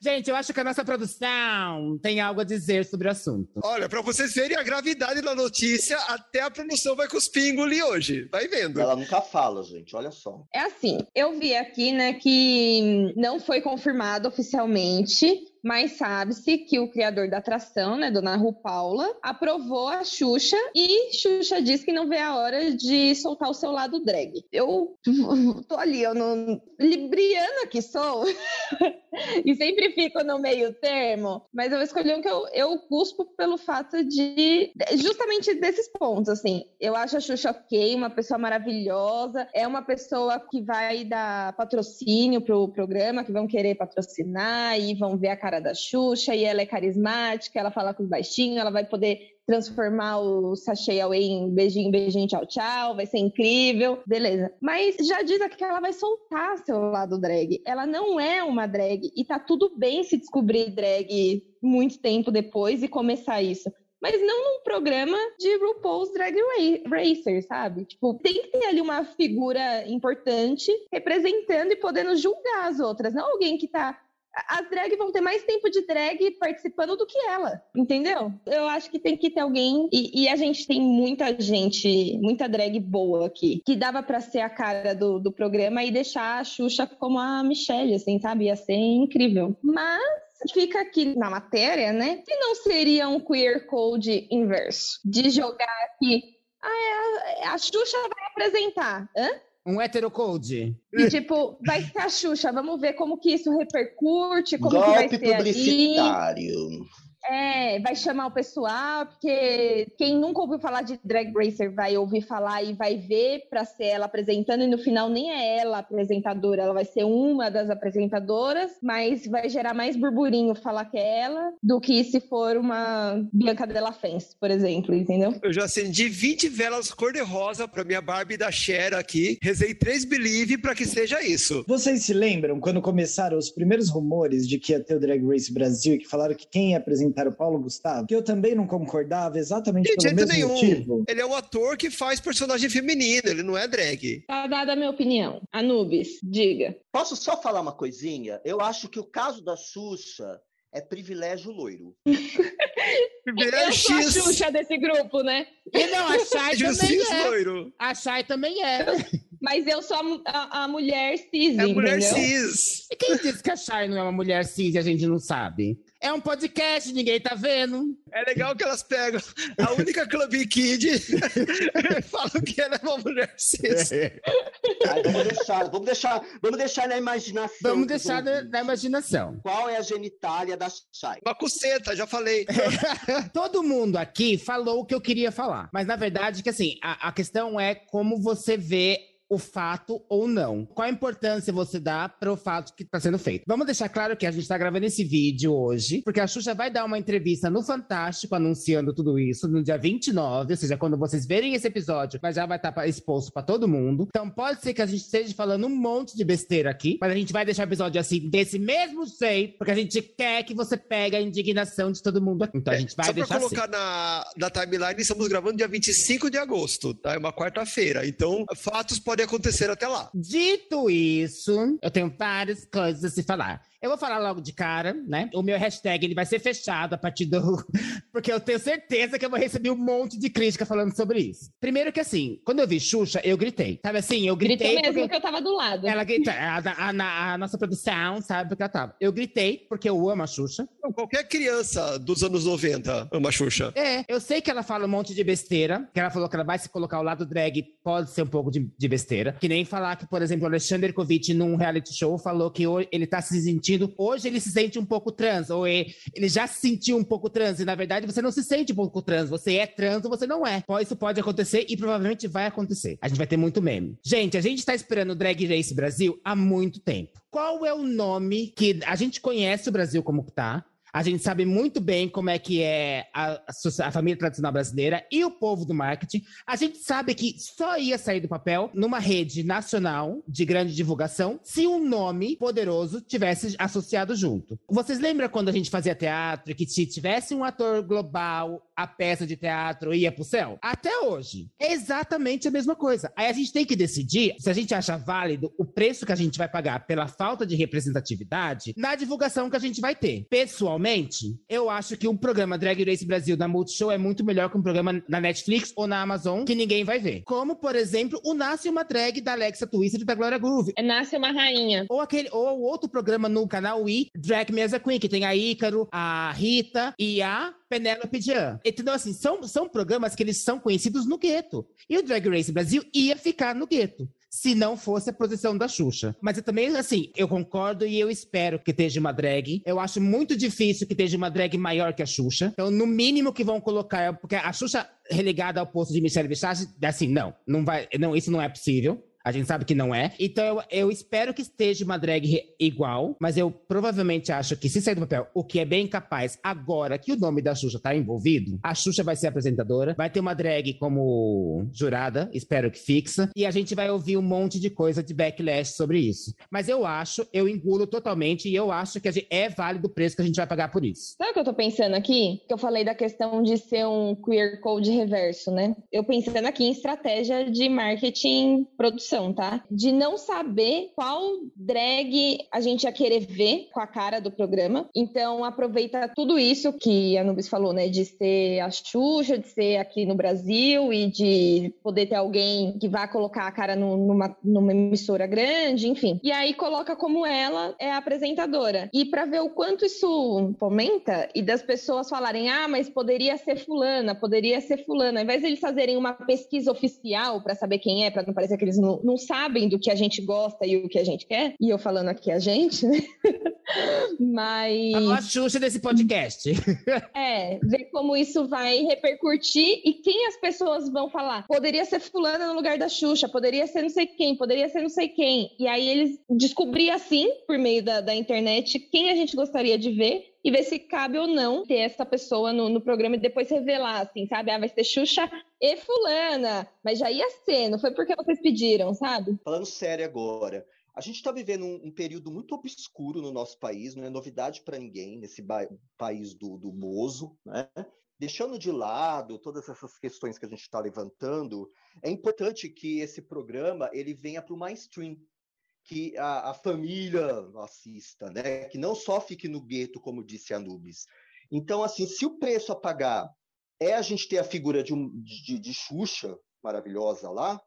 Gente, eu acho que a nossa produção tem algo a dizer sobre o assunto. Olha, pra vocês verem a gravidade da notícia, até a produção vai cuspir engolir hoje. Vai vendo. Ela nunca fala, gente. Olha só. É assim, eu vi aqui, né, que não foi confirmado oficialmente, mas sabe-se que o criador da atração, né, Dona Ru Paula, aprovou a Xuxa e Xuxa disse que não vê a hora de soltar o seu lado drag. Eu <laughs> tô ali, eu não, libriana que sou, <laughs> e sempre fico no meio termo, mas eu escolhi um que eu, eu cuspo pelo fato de. Justamente desses pontos, assim. Eu acho a Xuxa ok, uma pessoa maravilhosa, é uma pessoa que vai dar patrocínio pro programa, que vão querer patrocinar e vão ver a cara da Xuxa, e ela é carismática, ela fala com os baixinhos, ela vai poder transformar o sachê away em beijinho, beijinho, tchau, tchau, vai ser incrível, beleza. Mas já diz aqui que ela vai soltar seu lado drag. Ela não é uma drag e tá tudo bem se descobrir drag muito tempo depois e começar isso. Mas não num programa de RuPaul's Drag Racer, sabe? Tipo, tem que ter ali uma figura importante representando e podendo julgar as outras. Não alguém que tá as drag vão ter mais tempo de drag participando do que ela, entendeu? Eu acho que tem que ter alguém, e, e a gente tem muita gente, muita drag boa aqui, que dava para ser a cara do, do programa e deixar a Xuxa como a Michelle, assim, sabe? Ia ser incrível. Mas fica aqui na matéria, né? Se não seria um queer code inverso, de jogar aqui. Ah, é a, a Xuxa vai apresentar. Hã? Um heterocode. E, tipo, vai ser a Xuxa, vamos ver como que isso repercute, como Golpe que vai ser publicitário. ali. É, vai chamar o pessoal, porque quem nunca ouviu falar de Drag Racer vai ouvir falar e vai ver para ser ela apresentando, e no final nem é ela a apresentadora, ela vai ser uma das apresentadoras, mas vai gerar mais burburinho falar que é ela do que se for uma Bianca Della Fence, por exemplo, entendeu? Eu já acendi 20 velas cor-de-rosa pra minha Barbie da Cher aqui. Rezei 3 Believe pra que seja isso. Vocês se lembram quando começaram os primeiros rumores de que ia ter o Drag Race Brasil e que falaram que quem ia apresentar o Paulo Gustavo? Que eu também não concordava exatamente De pelo jeito mesmo nenhum. motivo. Ele é um ator que faz personagem feminino, ele não é drag. Tá dada a minha opinião. Anubis, diga. Posso só falar uma coisinha? Eu acho que o caso da Xuxa é privilégio loiro. É <laughs> Eu sou a Xuxa desse grupo, né? E não, a Shai também cis é. loiro. A Shai também é. Mas eu sou a, a- a mulher cis, É mulher entendeu? cis. E quem disse que a Shai não é uma mulher cis e a gente não sabe? É um podcast, ninguém tá vendo. É legal que elas pegam a única Club Kid <laughs> e falam que ela é uma mulher cis. Aí vamos deixar, vamos deixar, vamos deixar na imaginação. Vamos deixar na, na imaginação. Qual é a genitália da Shai? Uma cuceta, já falei. <laughs> Todo mundo aqui falou o que eu queria falar. Mas na verdade, que assim, a, a questão é como você vê o fato ou não. Qual a importância você dá para o fato que está sendo feito? Vamos deixar claro que a gente está gravando esse vídeo hoje, porque a Xuxa vai dar uma entrevista no Fantástico anunciando tudo isso no dia 29, ou seja, quando vocês verem esse episódio, mas já vai estar exposto para todo mundo. Então pode ser que a gente esteja falando um monte de besteira aqui, mas a gente vai deixar o episódio assim, desse mesmo jeito, porque a gente quer que você pegue a indignação de todo mundo aqui. Então a gente vai Só deixar assim. colocar na, na timeline, estamos gravando dia 25 de agosto, tá? É uma quarta-feira. Então, fatos podem acontecer até lá. Dito isso, eu tenho várias coisas a se falar. Eu vou falar logo de cara, né? O meu hashtag ele vai ser fechado a partir do. <laughs> Porque eu tenho certeza que eu vou receber um monte de crítica falando sobre isso. Primeiro que assim, quando eu vi Xuxa, eu gritei. Sabe assim, eu Gritou gritei. mesmo porque... que eu tava do lado. Ela gritou, a, a- a- a nossa produção sabe porque ela tava. Eu gritei porque eu amo a Xuxa. Então, Qualquer criança dos anos 90 ama Xuxa. É, eu sei que ela fala um monte de besteira, que ela falou que ela vai se colocar ao lado drag, pode ser um pouco de, de besteira. Que nem falar que, por exemplo, o Alexander Kovic, num reality show, falou que ele tá se sentindo, hoje ele se sente um pouco trans, ou e- ele já se sentiu um pouco trans, e na verdade você não se sente um pouco trans, você é trans ou você não é. Isso pode acontecer e provavelmente vai acontecer. A gente vai ter muito meme. Gente, a gente tá esperando o Drag Race Brasil há muito tempo. Qual é o nome que a gente conhece o Brasil como tá? A gente sabe muito bem como é que é a, a família tradicional brasileira e o povo do marketing. A gente sabe que só ia sair do papel numa rede nacional de grande divulgação se um nome poderoso tivesse associado junto. Vocês lembram quando a gente fazia teatro que se tivesse um ator global, a peça de teatro ia pro céu? Até hoje. É exatamente a mesma coisa. Aí a gente tem que decidir se a gente acha válido o preço que a gente vai pagar pela falta de representatividade na divulgação que a gente vai ter. Pessoalmente, eu acho que um programa Drag Race Brasil da Multishow é muito melhor que um programa na Netflix ou na Amazon que ninguém vai ver. Como, por exemplo, o Nasce uma Drag da Alexa Twister e da Glória Groove. É, Nasce uma rainha. Ou aquele, ou outro programa no canal I, Drag Me as a Queen, que tem a Ícaro, a Rita e a Penélope Jean. Entendeu? Assim, são, são programas que eles são conhecidos no gueto. E o Drag Race Brasil ia ficar no gueto. se não fosse a posição da Xuxa. Mas eu também, assim, eu concordo e eu espero que esteja uma drag. Eu acho muito difícil que esteja uma drag maior que a Xuxa. Então, no mínimo que vão colocar, porque a Xuxa relegada ao posto de Michelle Visage, assim, não, não vai, não, isso não é possível. A gente sabe que não é. Então eu, eu espero que esteja uma drag igual, mas eu provavelmente acho que se sair do papel, o que é bem capaz, agora que o nome da Xuxa tá envolvido, a Xuxa vai ser apresentadora, vai ter uma drag como jurada, espero que fixa, e a gente vai ouvir um monte de coisa de backlash sobre isso. Mas eu acho, eu engulo totalmente e eu acho que gente- é válido o preço que a gente vai pagar por isso. Sabe o que eu tô pensando aqui? Que eu falei da questão de ser um queer code reverso, né? Eu pensando aqui em estratégia de marketing produção, tá? De não saber qual drag a gente ia querer ver com a cara do programa. Então, aproveita tudo isso que a Nubis falou, né? De ser a Xuxa, de ser aqui no Brasil e de poder ter alguém que vá colocar a cara no- numa, numa emissora grande, enfim. E aí coloca como ela é a apresentadora. E para ver o quanto isso fomenta e das pessoas falarem: ah, mas poderia ser fulana, poderia ser fulana. Ao invés de eles fazerem uma pesquisa oficial para saber quem é, para não parecer que eles não, não sabem do que a gente gosta e o que a gente quer, e eu falando aqui a gente, né? <laughs> mas. A Xuxa desse podcast. <laughs> É, ver como isso vai repercutir e quem as pessoas vão falar. Poderia ser fulana no lugar da Xuxa, poderia ser não sei quem, poderia ser não sei quem. E aí eles descobrir assim, por meio da, da internet, quem a gente gostaria de ver e ver se cabe ou não ter essa pessoa no, no programa e depois revelar, assim, sabe? Ah, vai ser Xuxa e fulana. Mas já ia ser, não foi porque vocês pediram, sabe? Falando sério agora, a gente está vivendo um, um período muito obscuro no nosso país, não é novidade para ninguém nesse país do, do Bozo, né? Deixando de lado todas essas questões que a gente está levantando, é importante que esse programa ele venha para o mainstream, que a, a família assista, né? Que não só fique no gueto, como disse a Nubis. Então, assim, se o preço a pagar é a gente ter a figura de, um, de, de Xuxa maravilhosa lá,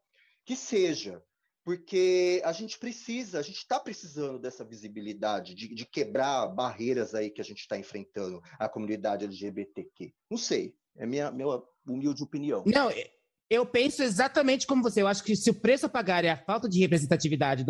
que seja, porque a gente precisa, a gente está precisando dessa visibilidade, de, de quebrar barreiras aí que a gente está enfrentando, a comunidade LGBTQ. Não sei, é minha, minha humilde opinião. Não, eu penso exatamente como você. Eu acho que se o preço a pagar é a falta de representatividade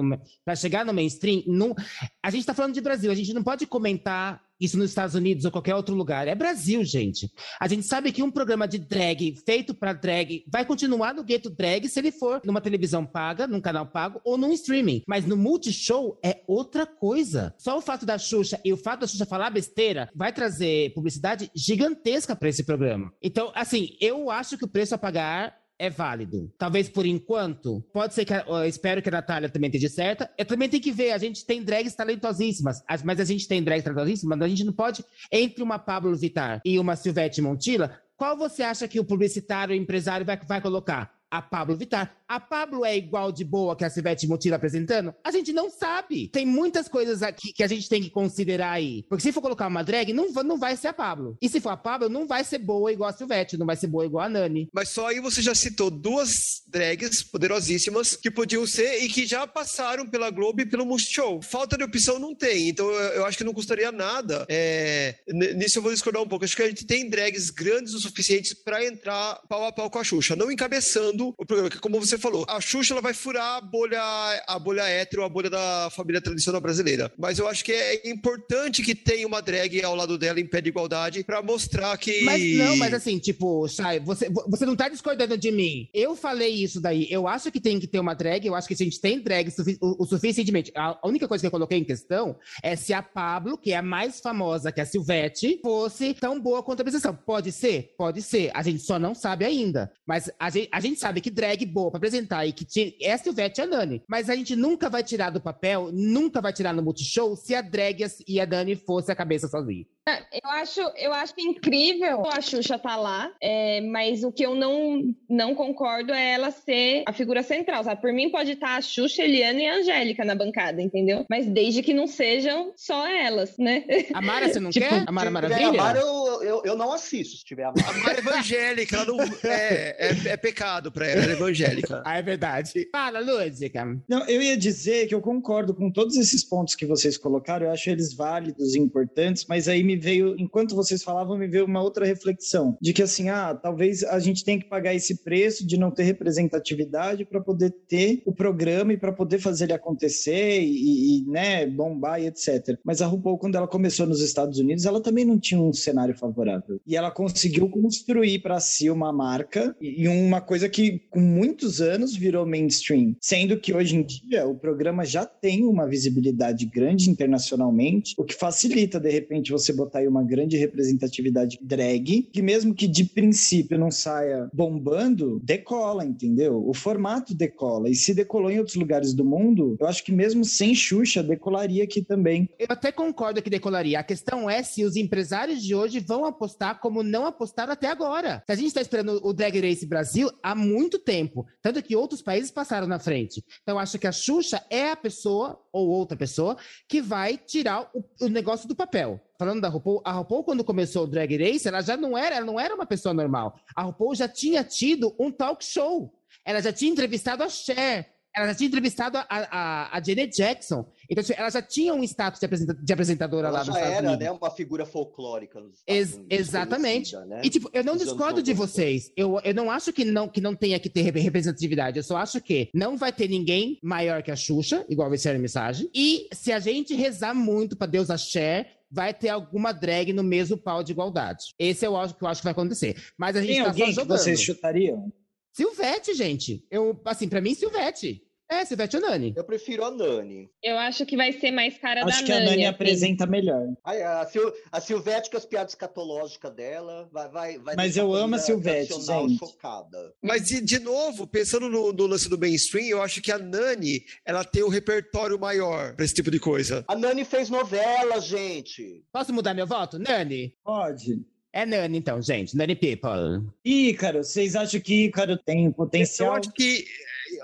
para chegar no mainstream, não... a gente está falando de Brasil, a gente não pode comentar isso nos Estados Unidos ou qualquer outro lugar. É Brasil, gente. A gente sabe que um programa de drag feito para drag vai continuar no gueto drag se ele for numa televisão paga, num canal pago ou num streaming. Mas no multishow é outra coisa. Só o fato da Xuxa e o fato da Xuxa falar besteira vai trazer publicidade gigantesca para esse programa. Então, assim, eu acho que o preço a pagar é válido. Talvez por enquanto. Pode ser que. Eu espero que a Natália também esteja certa. Eu também tenho que ver. A gente tem drags talentosíssimas. as- Mas a gente tem drags talentosíssimas. Mas a gente não pode. Entre uma Pablo Vittar e uma Silvete Montilla, qual você acha que o publicitário, o empresário vai, vai colocar? A Pablo Vittar. A Pablo é igual de boa que a Silvete Montilla apresentando? A gente não sabe. Tem muitas coisas aqui que a gente tem que considerar aí. Porque se for colocar uma drag, não, não vai ser a Pablo. E se for a Pablo, não vai ser boa igual a Silvete, não vai ser boa igual a Nani. Mas só aí você já citou duas drags poderosíssimas que podiam ser e que já passaram pela Globo e pelo Multishow. Falta de opção não tem, então eu, acho que não custaria nada. É, nisso eu vou discordar um pouco. Acho que a gente tem drags grandes o suficientes para entrar pau a pau com a Xuxa, não encabeçando o programa, que como você falou, a Xuxa ela vai furar a bolha, a bolha hétero, a bolha da família tradicional brasileira. Mas eu acho que é importante que tenha uma drag ao lado dela em pé de igualdade para mostrar que. Mas não, mas assim, tipo, Chay, você, você não tá discordando de mim. Eu falei isso daí. Eu acho que tem que ter uma drag. Eu acho que a gente tem drag o, o suficientemente. A, a única coisa que eu coloquei em questão é se a Pablo, que é a mais famosa que a Silvete, fosse tão boa quanto a apresentação. Pode ser? Pode ser. A gente só não sabe ainda. Mas a gente, a gente sabe que drag boa pra apresentar e que ti- é a Silvete e a Nani. Mas a gente nunca vai tirar do papel, nunca vai tirar no Multishow se a drag e a Dani fosse a cabeça sozinha. Eu acho, eu acho incrível a Xuxa tá lá, é, mas o que eu não, não concordo é ela ser a figura central, sabe? Por mim pode estar a Xuxa, Eliana e a Angélica na bancada, entendeu? Mas desde que não sejam só elas, né? <laughs> A Mara, você não Tipo, quer? A Mara Maravilha? a Mara, eu, eu, eu não assisto, se tiver a Mara. A Mara é evangélica, ela não. É, é, é pecado pra ela, é evangélica. <laughs> Ah, é verdade. Fala, Lúdica. Não, eu ia dizer que eu concordo com todos esses pontos que vocês colocaram, eu acho eles válidos e importantes, mas aí me veio, enquanto vocês falavam, me veio uma outra reflexão, de que assim, ah, talvez a gente tenha que pagar esse preço de não ter representatividade para poder ter o programa e para poder fazer ele acontecer e, e, né, bombar e etc. Mas a RuPaul, quando ela começou nos Estados Unidos, ela também não tinha um cenário favorável. E ela conseguiu construir para si uma marca e uma coisa que com muitos anos virou mainstream, sendo que hoje em dia o programa já tem uma visibilidade grande internacionalmente, o que facilita de repente você botar aí uma grande representatividade drag, que mesmo que de princípio não saia bombando, decola, entendeu? O formato decola. E se decolou em outros lugares do mundo, eu acho que mesmo sem Xuxa, decolaria aqui também. Eu até concordo que decolaria. A questão é se os empresários de hoje vão apostar como não apostaram até agora. Se a gente está esperando o Drag Race Brasil há muito tempo, tanto que outros países passaram na frente. Então, acho que a Xuxa é a pessoa, ou outra pessoa, que vai tirar o, o negócio do papel falando da RuPaul, a RuPaul, quando começou o Drag Race, ela já não era, ela não era uma pessoa normal. A RuPaul já tinha tido um talk show. Ela já tinha entrevistado a Cher. Ela já tinha entrevistado a, a, a Janet Jackson. Então, assim, ela já tinha um status de, apresenta- de apresentadora Ela lá nos já Estados era, Unidos. né, uma figura folclórica nos Estados Ex- Unidos, exatamente. né? E, tipo, eu não discordo de 90. vocês. Eu, eu não acho que não, que não tenha que ter rep- representatividade. Eu só acho que não vai ter ninguém maior que a Xuxa, igual vai ser a mensagem. E se a gente rezar muito pra Deus Cher, vai ter alguma drag no mesmo pau de igualdade. Esse é o que eu acho que vai acontecer. Mas a gente Tem tá alguém só que jogando. vocês chutariam? Silvete, gente. Eu, assim, pra mim, Silvete. É, Silvete ou Nani. Eu prefiro a Nani. Eu acho que vai ser mais cara Acho da que a Nani. Nani assim. apresenta melhor. Ai, A, Sil, a Silvete com as piadas escatológicas dela vai, vai, vai Mas eu amo a Silvete, gente. chocada. Mas, de, de novo, pensando no, no lance do mainstream, eu acho que a Nani, ela tem um repertório maior pra esse tipo de coisa. A Nani fez novela, gente. Posso mudar meu voto? Nani. Pode. É Nani, então, gente. Nani People. Ícaro, vocês acham que Ícaro tem Eu potencial? acho que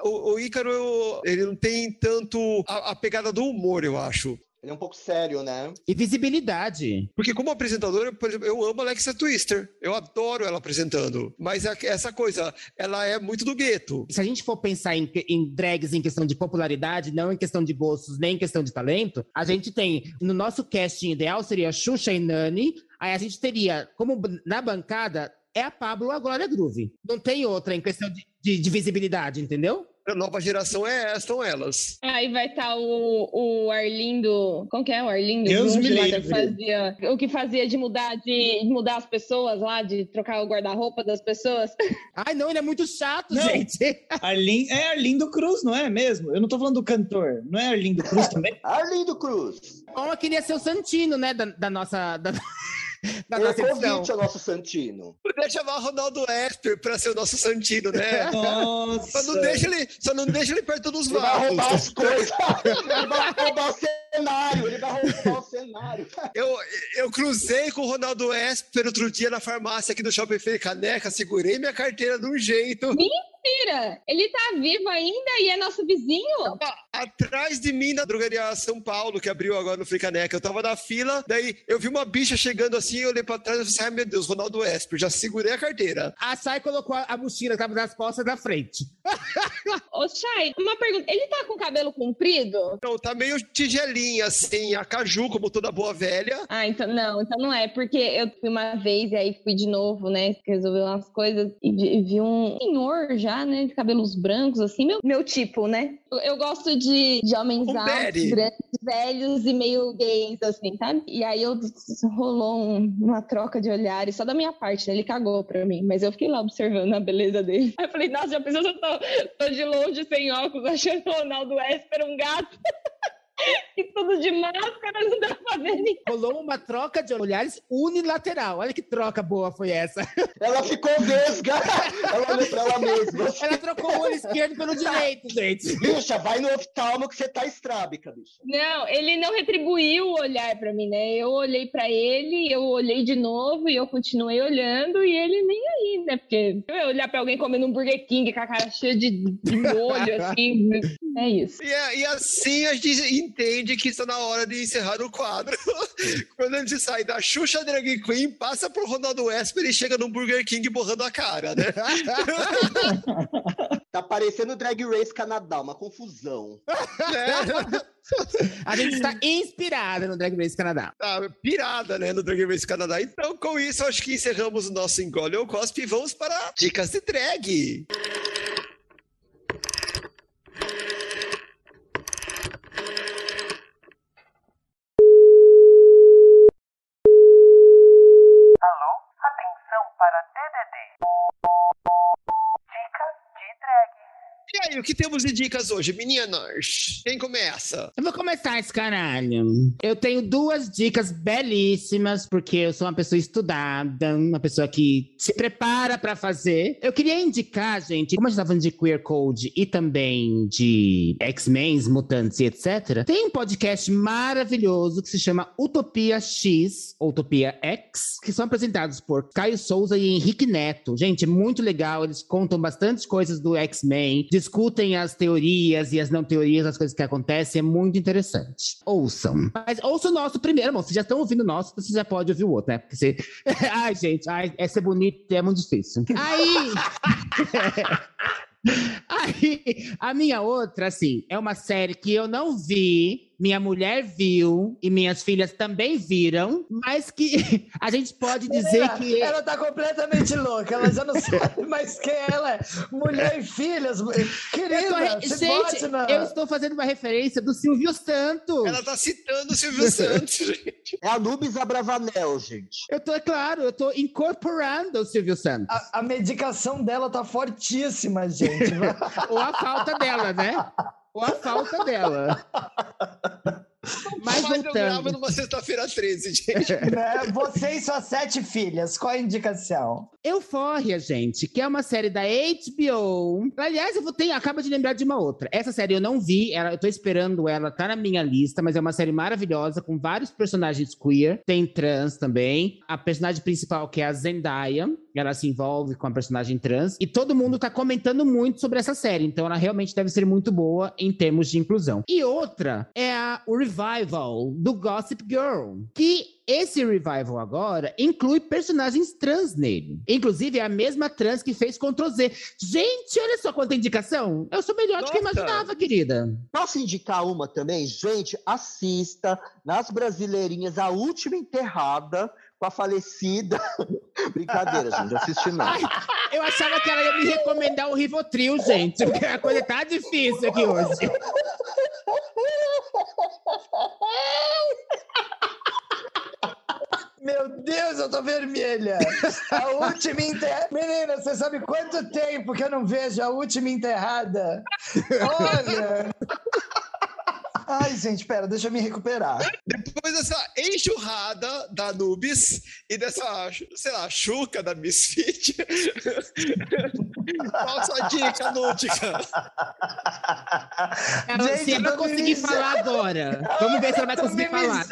o, o Ícaro, ele não tem tanto a, a pegada do humor, eu acho. Ele é um pouco sério, né? E visibilidade. Porque como apresentadora, por exemplo, eu amo a Alexa Twister. Eu adoro ela apresentando. Mas é- essa coisa, ela é muito do gueto. Se a gente for pensar em, em drags em questão de popularidade, não em questão de gostos, nem em questão de talento, a gente tem, no nosso casting ideal, seria Xuxa e Nani. Aí a gente teria, como na bancada, é a Pablo ou a Glória Groove. Não tem outra em questão de, de- de visibilidade, entendeu? A nova geração é são elas. Aí vai estar o, o Arlindo. Como que é o Arlindo? Deus me lá, que livre. fazia, o que fazia de mudar, de, de mudar as pessoas lá, de trocar o guarda-roupa das pessoas. <laughs> Ai, não, ele é muito chato, Não. gente. <laughs> Arlin... É Arlindo Cruz, não é mesmo? Eu não tô falando do cantor. Não é Arlindo Cruz também? Arlindo Cruz. Uma queria ser o Santino, né, da, da nossa... Da, Ele é nossa edição. convite ao nosso Santino. Podia chamar Ronaldo Esper pra ser o nosso Santino, né? Nossa. Só não deixa ele, só não deixa ele perto dos Ele vai roubar as coisas. <laughs> vai roubar o cenário. Ele vai roubar o cenário. <laughs> Eu, eu cruzei com o Ronaldo Esper outro dia na farmácia aqui do Shopping Feira Caneca, segurei minha carteira de um jeito. Mentira! Ele tá vivo ainda e é nosso vizinho? Atrás de mim na drogaria São Paulo, que abriu agora no Fricaneca. Eu tava na fila, daí eu vi uma bicha chegando assim, eu olhei pra trás e falei assim, ai meu Deus, Ronaldo Esper, já segurei a carteira. A Sai colocou a, mochila tava nas costas na frente. <laughs> Ô, Chay, uma pergunta. Ele tá com o cabelo comprido? Então, tá meio tigelinha, assim, a caju, como toda boa velha. Ah, então não, então não é, porque eu fui uma vez e aí fui de novo, né, resolver umas coisas e vi, um senhor já, né, de cabelos brancos, assim, meu, meu tipo, né? Eu, eu gosto de, de homens Um altos, grandes, velhos e meio gays, assim, sabe? E aí eu rolou um- uma troca de olhares, só da minha parte, né? Ele cagou pra mim, mas eu fiquei lá observando a beleza dele. Aí eu falei, nossa, já pensou se eu tô, tô de longe, sem óculos, achando o Ronaldo Esper um gato? <laughs> e tudo de máscara, não dá pra ver ninguém. Rolou uma troca de olhares unilateral. Olha que troca boa foi essa. Ela ficou vesga. Ela olhou pra ela mesma. Ela trocou o olho esquerdo pelo direito, gente. Bicha, vai no oftalmo que você tá estrábica, bicha. Não, ele não retribuiu o olhar pra mim, né? Eu olhei pra ele, eu olhei de novo e eu continuei olhando e ele nem aí, né? Porque eu ia olhar pra alguém comendo um Burger King com a cara cheia de, de molho, <laughs> assim. É isso. E, e assim a gente entende que está na hora de encerrar o quadro. <laughs> Quando a gente sai da Xuxa Drag Queen, passa pro Ronaldo Esper e chega no Burger King borrando a cara, né? <laughs> Tá parecendo Drag Race Canadá, uma confusão. <laughs> A gente está inspirada no Drag Race Canadá. Tá pirada, né, no Drag Race Canadá. Então, com isso, acho que encerramos o nosso Engole ou Cospe e vamos para dicas de drag. Para O que temos de dicas hoje, meninas? Quem começa? Eu vou começar esse caralho. Eu tenho duas dicas belíssimas, porque eu sou uma pessoa estudada, uma pessoa que se prepara pra fazer. Eu queria indicar, gente, como a gente tá falando de queer code e também de X-Men, mutantes e etc., tem um podcast maravilhoso que se chama Utopia X, ou Utopia X, que são apresentados por Caio Souza e Henrique Neto. Gente, é muito legal, eles contam bastante coisas do X-Men, discutem as teorias e as não teorias, as coisas que acontecem, é muito interessante. Ouçam. Mas ouça o nosso primeiro, bom, vocês já estão ouvindo o nosso, você já pode ouvir o outro, né? Porque você... <laughs> ai, gente, ai, é ser bonito é muito difícil. Aí... <laughs> Aí, a minha outra, assim, é uma série que eu não vi, minha mulher viu e minhas filhas também viram, mas que <laughs> a gente pode dizer Ela- que. Ela tá completamente louca, ela já não <laughs> sabe mais quem ela é. Mulher e filhas, Eu tô querida, re- se Gente, na... eu estou fazendo uma referência do Silvio Santos. Ela tá citando o Silvio Santos, <laughs> gente. É a Nubis Abravanel, gente. Eu tô, é claro, eu tô incorporando o Silvio Santos. A, a medicação dela tá fortíssima, gente. Ou a falta dela, né? Ou a falta dela. <laughs> Mas Mas eu gravo voltando. numa sexta-feira 13, gente. <laughs> Né? Você e suas sete filhas, qual a indicação? Eufória, gente, que é uma série da HBO. Aliás, eu vou ter, acaba de lembrar de uma outra. Essa série eu não vi, ela, eu tô esperando ela, tá na minha lista, mas é uma série maravilhosa com vários personagens queer, tem trans também. A personagem principal que é a Zendaya, ela se envolve com a personagem trans e todo mundo tá comentando muito sobre essa série, então ela realmente deve ser muito boa em termos de inclusão. E outra é a, o revival do Gossip Girl, que esse revival agora inclui personagens trans nele. Inclusive, é a mesma trans que fez Ctrl Z. Gente, olha só quanta indicação. Eu sou melhor do que eu Nossa. imaginava, querida. Posso indicar uma também? Gente, assista nas Brasileirinhas a última enterrada com a falecida. <laughs> Brincadeira, gente, assisti não. Ai, eu achava que ela ia me recomendar o Rivotril, gente, porque a coisa tá difícil aqui hoje. <laughs> Meu Deus, eu tô vermelha. A última enterrada. Menina, você sabe quanto tempo que eu não vejo a última enterrada? Olha. Ai, gente, pera, deixa eu me recuperar. Depois dessa enxurrada da Nubis e dessa, sei lá, chuca da Misfit. <laughs> Qual sua dica, Nútica? Gente, se ela conseguir falar agora. Vamos ver se ela vai conseguir falar.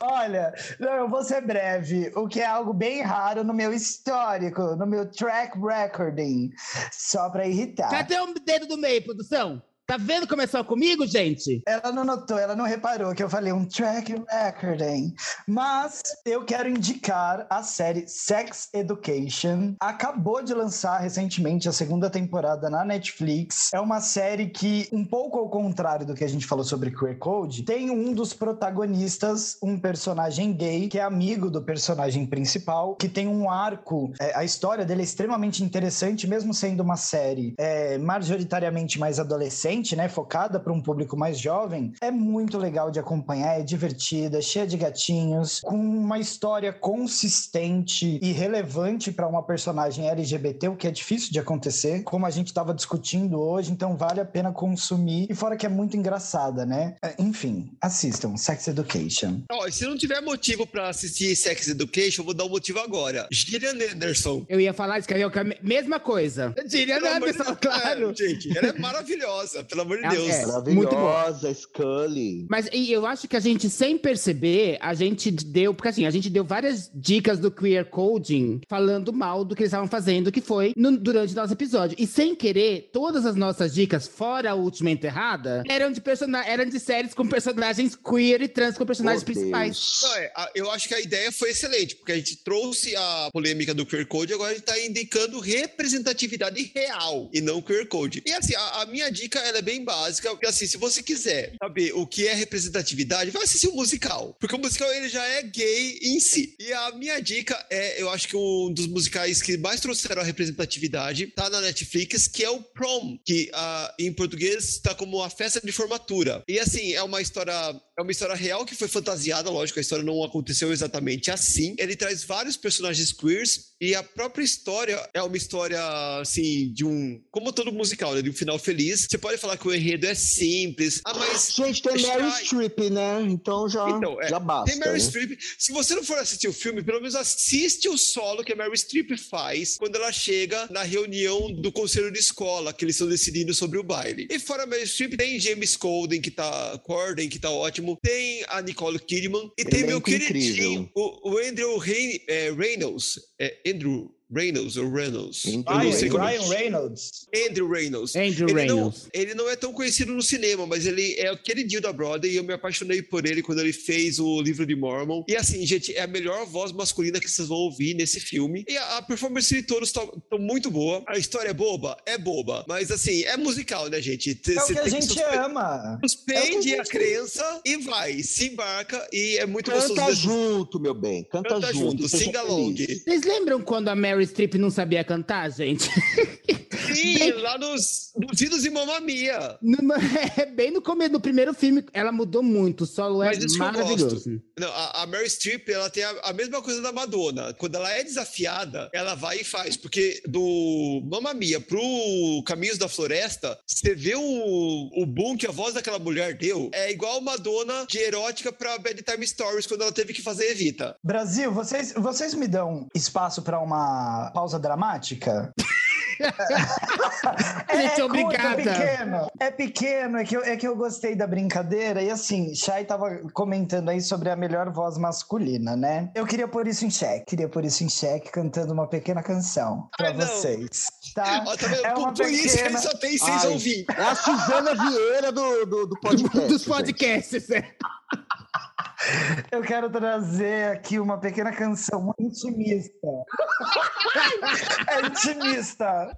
<laughs> Olha, não, eu vou ser breve, o que é algo bem raro no meu histórico, no meu track recording, só pra irritar. Cadê o dedo do meio, produção? Tá vendo como é só comigo, gente? Ela não notou, ela não reparou que eu falei um track recording. Mas eu quero indicar a série Sex Education. Acabou de lançar recentemente a segunda temporada na Netflix. É uma série que, um pouco ao contrário do que a gente falou sobre Queer Code, tem um dos protagonistas, um personagem gay, que é amigo do personagem principal, que tem um arco. é, a história dele é extremamente interessante, mesmo sendo uma série é, majoritariamente mais adolescente, né, focada para um público mais jovem, é muito legal de acompanhar, é divertida, é cheia de gatinhos, com uma história consistente e relevante para uma personagem LGBT, o que é difícil de acontecer, como a gente estava discutindo hoje, então vale a pena consumir. E fora que é muito engraçada, né? É, Enfim, assistam Sex Education. E se não tiver motivo pra assistir Sex Education, eu vou dar um motivo agora. Gillian Anderson. Eu ia falar isso, que é a mesma coisa. Gillian Anderson, claro. é, gente, ela é maravilhosa. Pelo amor de É, Deus. é. muito bom. Maravilhosa, Scully. Mas e eu acho que a gente, sem perceber, a gente deu. Porque assim, a gente deu várias dicas do queer coding falando mal do que eles estavam fazendo, que foi no- durante o nosso episódio. E sem querer, todas as nossas dicas, fora a última enterrada, eram de, persona eram de séries com personagens queer e trans com personagens Oh, principais. Não, é, a- eu acho que a ideia foi excelente, porque a gente trouxe a polêmica do queer code, agora a gente tá indicando representatividade real e não queer code. E assim, a, a minha dica ela é bem básica, porque assim, se você quiser saber o que é representatividade, vai assistir o musical, porque o musical ele já é gay em si. E a minha dica é, eu acho que um dos musicais que mais trouxeram a representatividade tá na Netflix, que é o Prom, que ah, em português tá como a festa de formatura. E assim, é uma história é uma história real que foi fantasiada, lógico, a história não aconteceu exatamente assim. Ele traz vários personagens queers e a própria história é uma história, assim, de um. Como todo musical, né? De um final feliz. Você pode falar que o enredo é simples. Ah, mas. Gente, tem Mary Streep, né? Então já, Então, é, já basta. Tem Mary né? Streep. Se você não for assistir o filme, pelo menos assiste o solo que a Mary Streep faz quando ela chega na reunião do conselho de escola, que eles estão decidindo sobre o baile. E fora a Mary Streep, tem James Corden, que tá. Corden, que tá ótimo. Tem a Nicole Kidman. E tem meu Elenco queridinho, incrível. o, o Andrew Rey- é, Reynolds. É Andrew Reynolds ou Reynolds? Não Ryan, como- Ryan Reynolds. Andrew Reynolds. Andrew Ele não, Reynolds. ele não é tão conhecido no cinema, mas ele é o queridinho da Broadway e eu me apaixonei por ele quando ele fez o livro de Mormon. E assim, gente, é a melhor voz masculina que vocês vão ouvir nesse filme. E a, a performance de todos estão muito boa. A história é boba? É boba. Mas assim, é musical, né, gente? T- É o que a gente suspe- ama. Suspende É a crença e vai, se embarca e é muito gostoso. Canta junto, meu bem. Canta, Canta junto. junto, along. Vocês lembram quando a Mary Streep não sabia cantar, gente? <laughs> Sim, lá nos, nos idos de Mamma Mia. No- no- <laughs> é, bem no começo, no primeiro filme, ela mudou muito. O solo é maravilhoso. Não, a, a Mary Streep, ela tem a, a mesma coisa da Madonna. Quando ela é desafiada, ela vai e faz. Porque do Mamma Mia pro Caminhos da Floresta, você vê o, o boom que a voz daquela mulher deu. É igual Madonna de erótica pra Bedtime Stories, quando ela teve que fazer Evita. Brasil, vocês, vocês me dão espaço para uma pausa dramática? <laughs> Gente, curto, obrigada. É pequeno, é pequeno, é que, eu, é que eu gostei da brincadeira. E assim, Chay tava comentando aí sobre a melhor voz masculina, né? Eu queria pôr isso em xeque, queria pôr isso em xeque cantando uma pequena canção pra Ai, vocês. Tá? Ó, tá vendo? É por, uma por isso que ele pequena- só tem seis ouvintes. É a Suzana Vieira do, do, do podcast. Dos podcasts, né? Eu quero trazer aqui uma pequena canção intimista. é intimista.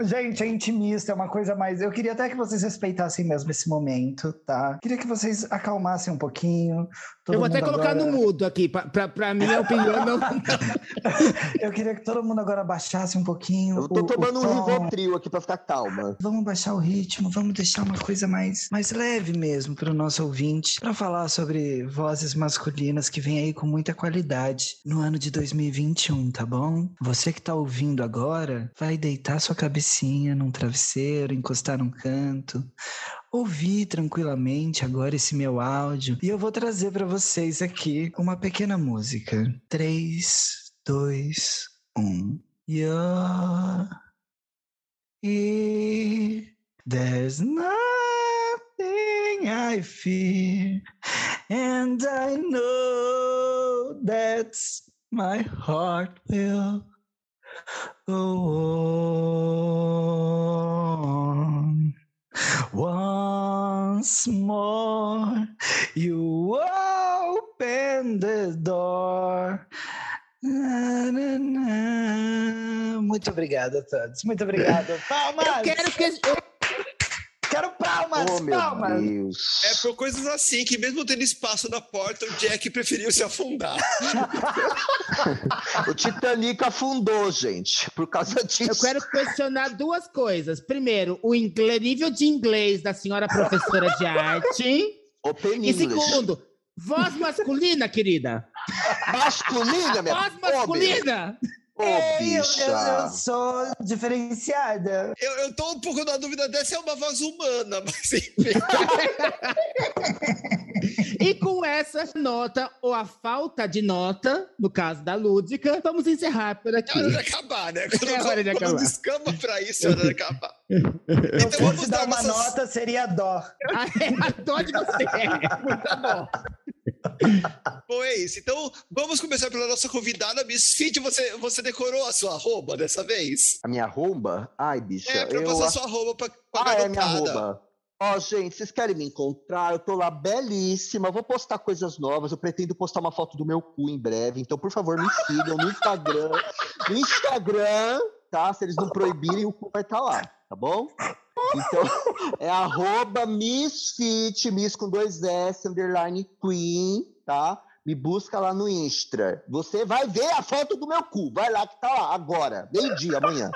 Gente, é intimista, é uma coisa mais. Eu queria até que vocês respeitassem mesmo esse momento, tá? Queria que vocês acalmassem um pouquinho. Todo Eu vou até colocar agora- no mudo aqui, pra, pra, pra minha opinião. Não... <laughs> Eu queria que todo mundo agora baixasse um pouquinho. Eu tô o- o tomando um tom. Rivotril aqui pra ficar calma. Vamos baixar o ritmo, vamos deixar uma coisa mais, mais leve mesmo para o nosso ouvinte, para falar sobre vozes masculinas que vem aí com muita qualidade no ano de 2021, tá bom? Você que tá ouvindo agora, vai deitar sua cabecinha num travesseiro, encostar num canto, ouvir tranquilamente agora esse meu áudio e eu vou trazer para vocês aqui uma pequena música. 3, 2, 1. You're here. There's nothing I fear, and I know that my heart will go on. Once more, you open the door. Na, na, na. Muito obrigado a todos. Muito obrigado. Palmas! <laughs> Eu quero que. eu- Quero palmas! Oh, meu palmas! Deus. É por coisas assim que, mesmo tendo espaço na porta, o Jack preferiu se afundar. <laughs> O Titanic afundou, gente, por causa disso. Eu quero questionar duas coisas. Primeiro, o inglês- nível de inglês da senhora professora de arte. <laughs> Open E English. segundo, voz masculina, querida. Masculina, minha Voz Ô, meu. Ô, Ei, eu, eu- bicha. eu sou diferenciada. Eu, eu tô um pouco na dúvida dessa é uma voz humana, <laughs> mas enfim. <laughs> E com essa nota, ou a falta de nota, no caso da Lúdica, vamos encerrar por aqui. É hora de acabar, né? Quando, É hora de quando acabar. descamba pra isso, é hora de acabar. Se eu Então fosse vamos dar uma nossas... nota, seria dó. <laughs> Ah, é, a dó de você. Muito bom. Bom, é isso. Então, vamos começar pela nossa convidada, Miss Fit. Você, você decorou a sua arroba dessa vez? A minha arroba? Ai, bicha. É, pra eu passar acho- sua arroba pra, pra Ah, é minha garotada. arroba. Ó, gente, vocês querem me encontrar? Eu tô lá belíssima. Vou postar coisas novas. Eu pretendo postar uma foto do meu cu em breve. Então, por favor, me sigam no Instagram. No Instagram, tá? Se eles não proibirem, o cu vai estar lá, tá bom? Então, <laughs> é arroba Misfit, Miss com dois S, underline Queen, tá? Me busca lá no Insta. Você vai ver a foto do meu cu. Vai lá que tá lá, agora. Meio-dia, amanhã.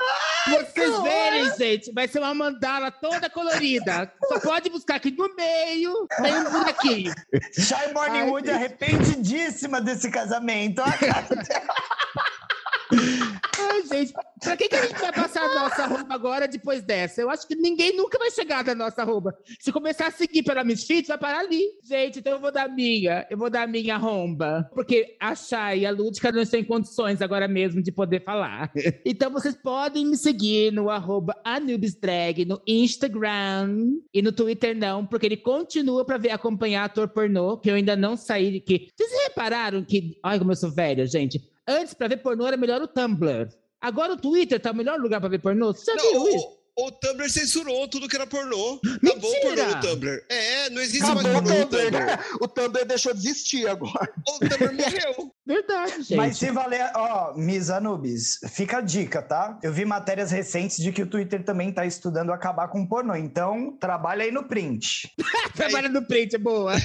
Vocês verem, gente, vai ser uma mandala toda colorida. Só pode buscar aqui no meio, tem um buraquinho. Shy Morningwood arrependidíssima desse casamento. Olha a cara dela. Ai, gente, pra que, que a gente vai passar a nossa arroba agora depois dessa? Eu acho que ninguém nunca vai chegar da nossa arroba. Se começar a seguir pela Misfit, vai parar ali. Gente, então eu vou dar minha. Eu vou dar minha arromba. Porque a Chay e a Lúdica não estão em condições agora mesmo de poder falar. <laughs> Então vocês podem me seguir no arroba AnubisDrag no Instagram e no Twitter não, porque ele continua pra ver acompanhar ator pornô, que eu ainda não saí. Que... Vocês repararam que. Ai, como eu sou velha, gente. Antes, pra ver pornô, era melhor o Tumblr. Agora o Twitter tá o melhor lugar pra ver pornô? Você já Não, viu isso? o, o Tumblr censurou tudo que era pornô. Acabou o Mentira! pornô no Tumblr. É, não existe Acabou mais o pornô no Tumblr, Tumblr. <laughs> O Tumblr deixou de existir agora. O Tumblr <laughs> morreu. Verdade, gente. Mas se valer, ó, Miss Anubis, fica a dica, tá? Eu vi matérias recentes de que o Twitter também tá estudando acabar com o pornô. Então, trabalha aí no print. <laughs> Trabalha no print, é boa. <laughs>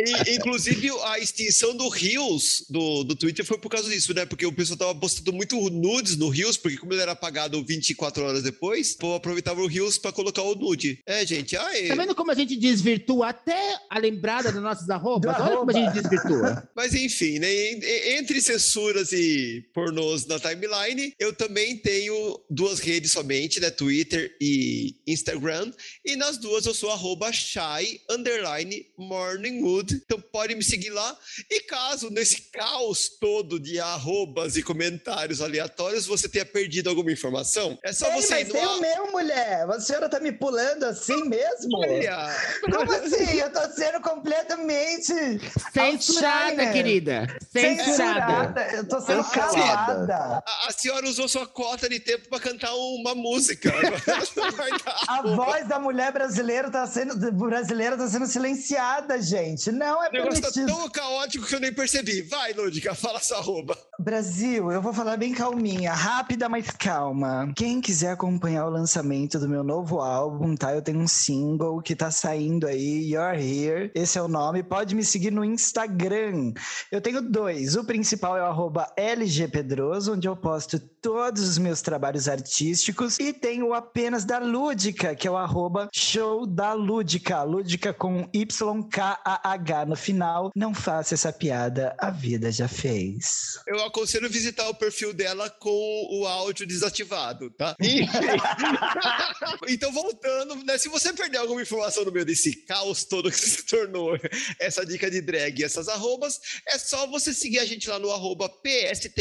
E, inclusive, a extinção do Reels do, do Twitter foi por causa disso, né? Porque o pessoal tava postando muito nudes no Reels, porque como ele era apagado 24 horas depois, o povo aproveitava o Reels pra colocar o nude. É, gente, ai, Tá vendo como a gente desvirtua até a lembrada das nossas arrobas? Do Olha como a arroba. gente desvirtua. <laughs> Mas enfim, né? En- en- Entre censuras e pornôs na timeline, eu também tenho duas redes somente, né? Twitter e Instagram. E nas duas eu sou arroba shy, underline, morningwood. Então pode me seguir lá. E caso nesse caos todo de arrobas e comentários aleatórios você tenha perdido alguma informação, é só Ei, você ir mas no... tem a- o meu, mulher. A senhora tá me pulando assim mesmo? Olha, Como assim? Eu tô sendo completamente Censurada, outsider. querida. Censurada. Censurada. Eu tô sendo calada. a, a senhora usou sua cota de tempo para cantar uma música. <laughs> A voz da mulher brasileira tá sendo, brasileira tá sendo silenciada, gente. Não é O negócio tá permitido. tão caótico que eu nem percebi. Vai, Lúdica, fala sua arroba. Brasil, eu vou falar bem calminha, rápida, mas calma. Quem quiser acompanhar o lançamento do meu novo álbum, tá? Eu tenho um single que tá saindo aí, You're Here. Esse é o nome. Pode me seguir no Instagram. Eu tenho dois. O principal é o arroba LGPedroso, onde eu posto todos os meus trabalhos artísticos. E tenho o apenas da Lúdica, que é o arroba show da Lúdica. Lúdica com YKAH no final. Não faça essa piada, a vida já fez. Eu aconselho visitar o perfil dela com o áudio desativado, tá? <laughs> <laughs> Então, voltando, né? Se você perder alguma informação no meio desse caos todo que se tornou essa dica de drag e essas arrobas, é só você seguir a gente lá no arroba pstq.oficial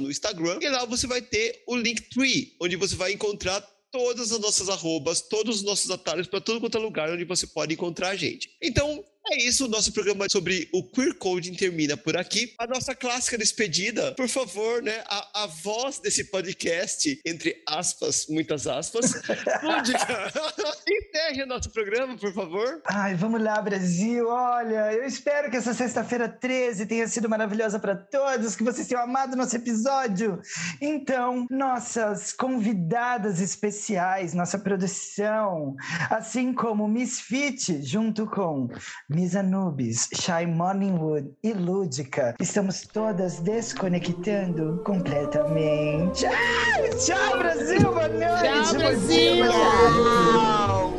no Instagram, e lá você vai ter o Linktree, onde você vai encontrar todas as nossas arrobas, todos os nossos atalhos para todo quanto é lugar onde você pode encontrar a gente. Então, é isso, o nosso programa sobre o Queer Coding termina por aqui. A nossa clássica despedida, por favor, né? A, a voz desse podcast, entre aspas, muitas aspas, <laughs> Lúdica, <laughs> enterre o nosso programa, por favor. Ai, vamos lá, Brasil. Olha, eu espero que essa sexta-feira 13 tenha sido maravilhosa para todos, que vocês tenham amado nosso episódio. Então, nossas convidadas especiais, nossa produção, assim como Miss Fit, junto com Miss Anubis, Shy Morningwood e Lúdica, estamos todas desconectando completamente. Ai, tchau, Brasil! Boa noite! Tchau, Brasil!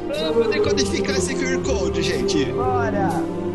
tarde. Vamos decodificar esse QR Code, gente. Bora!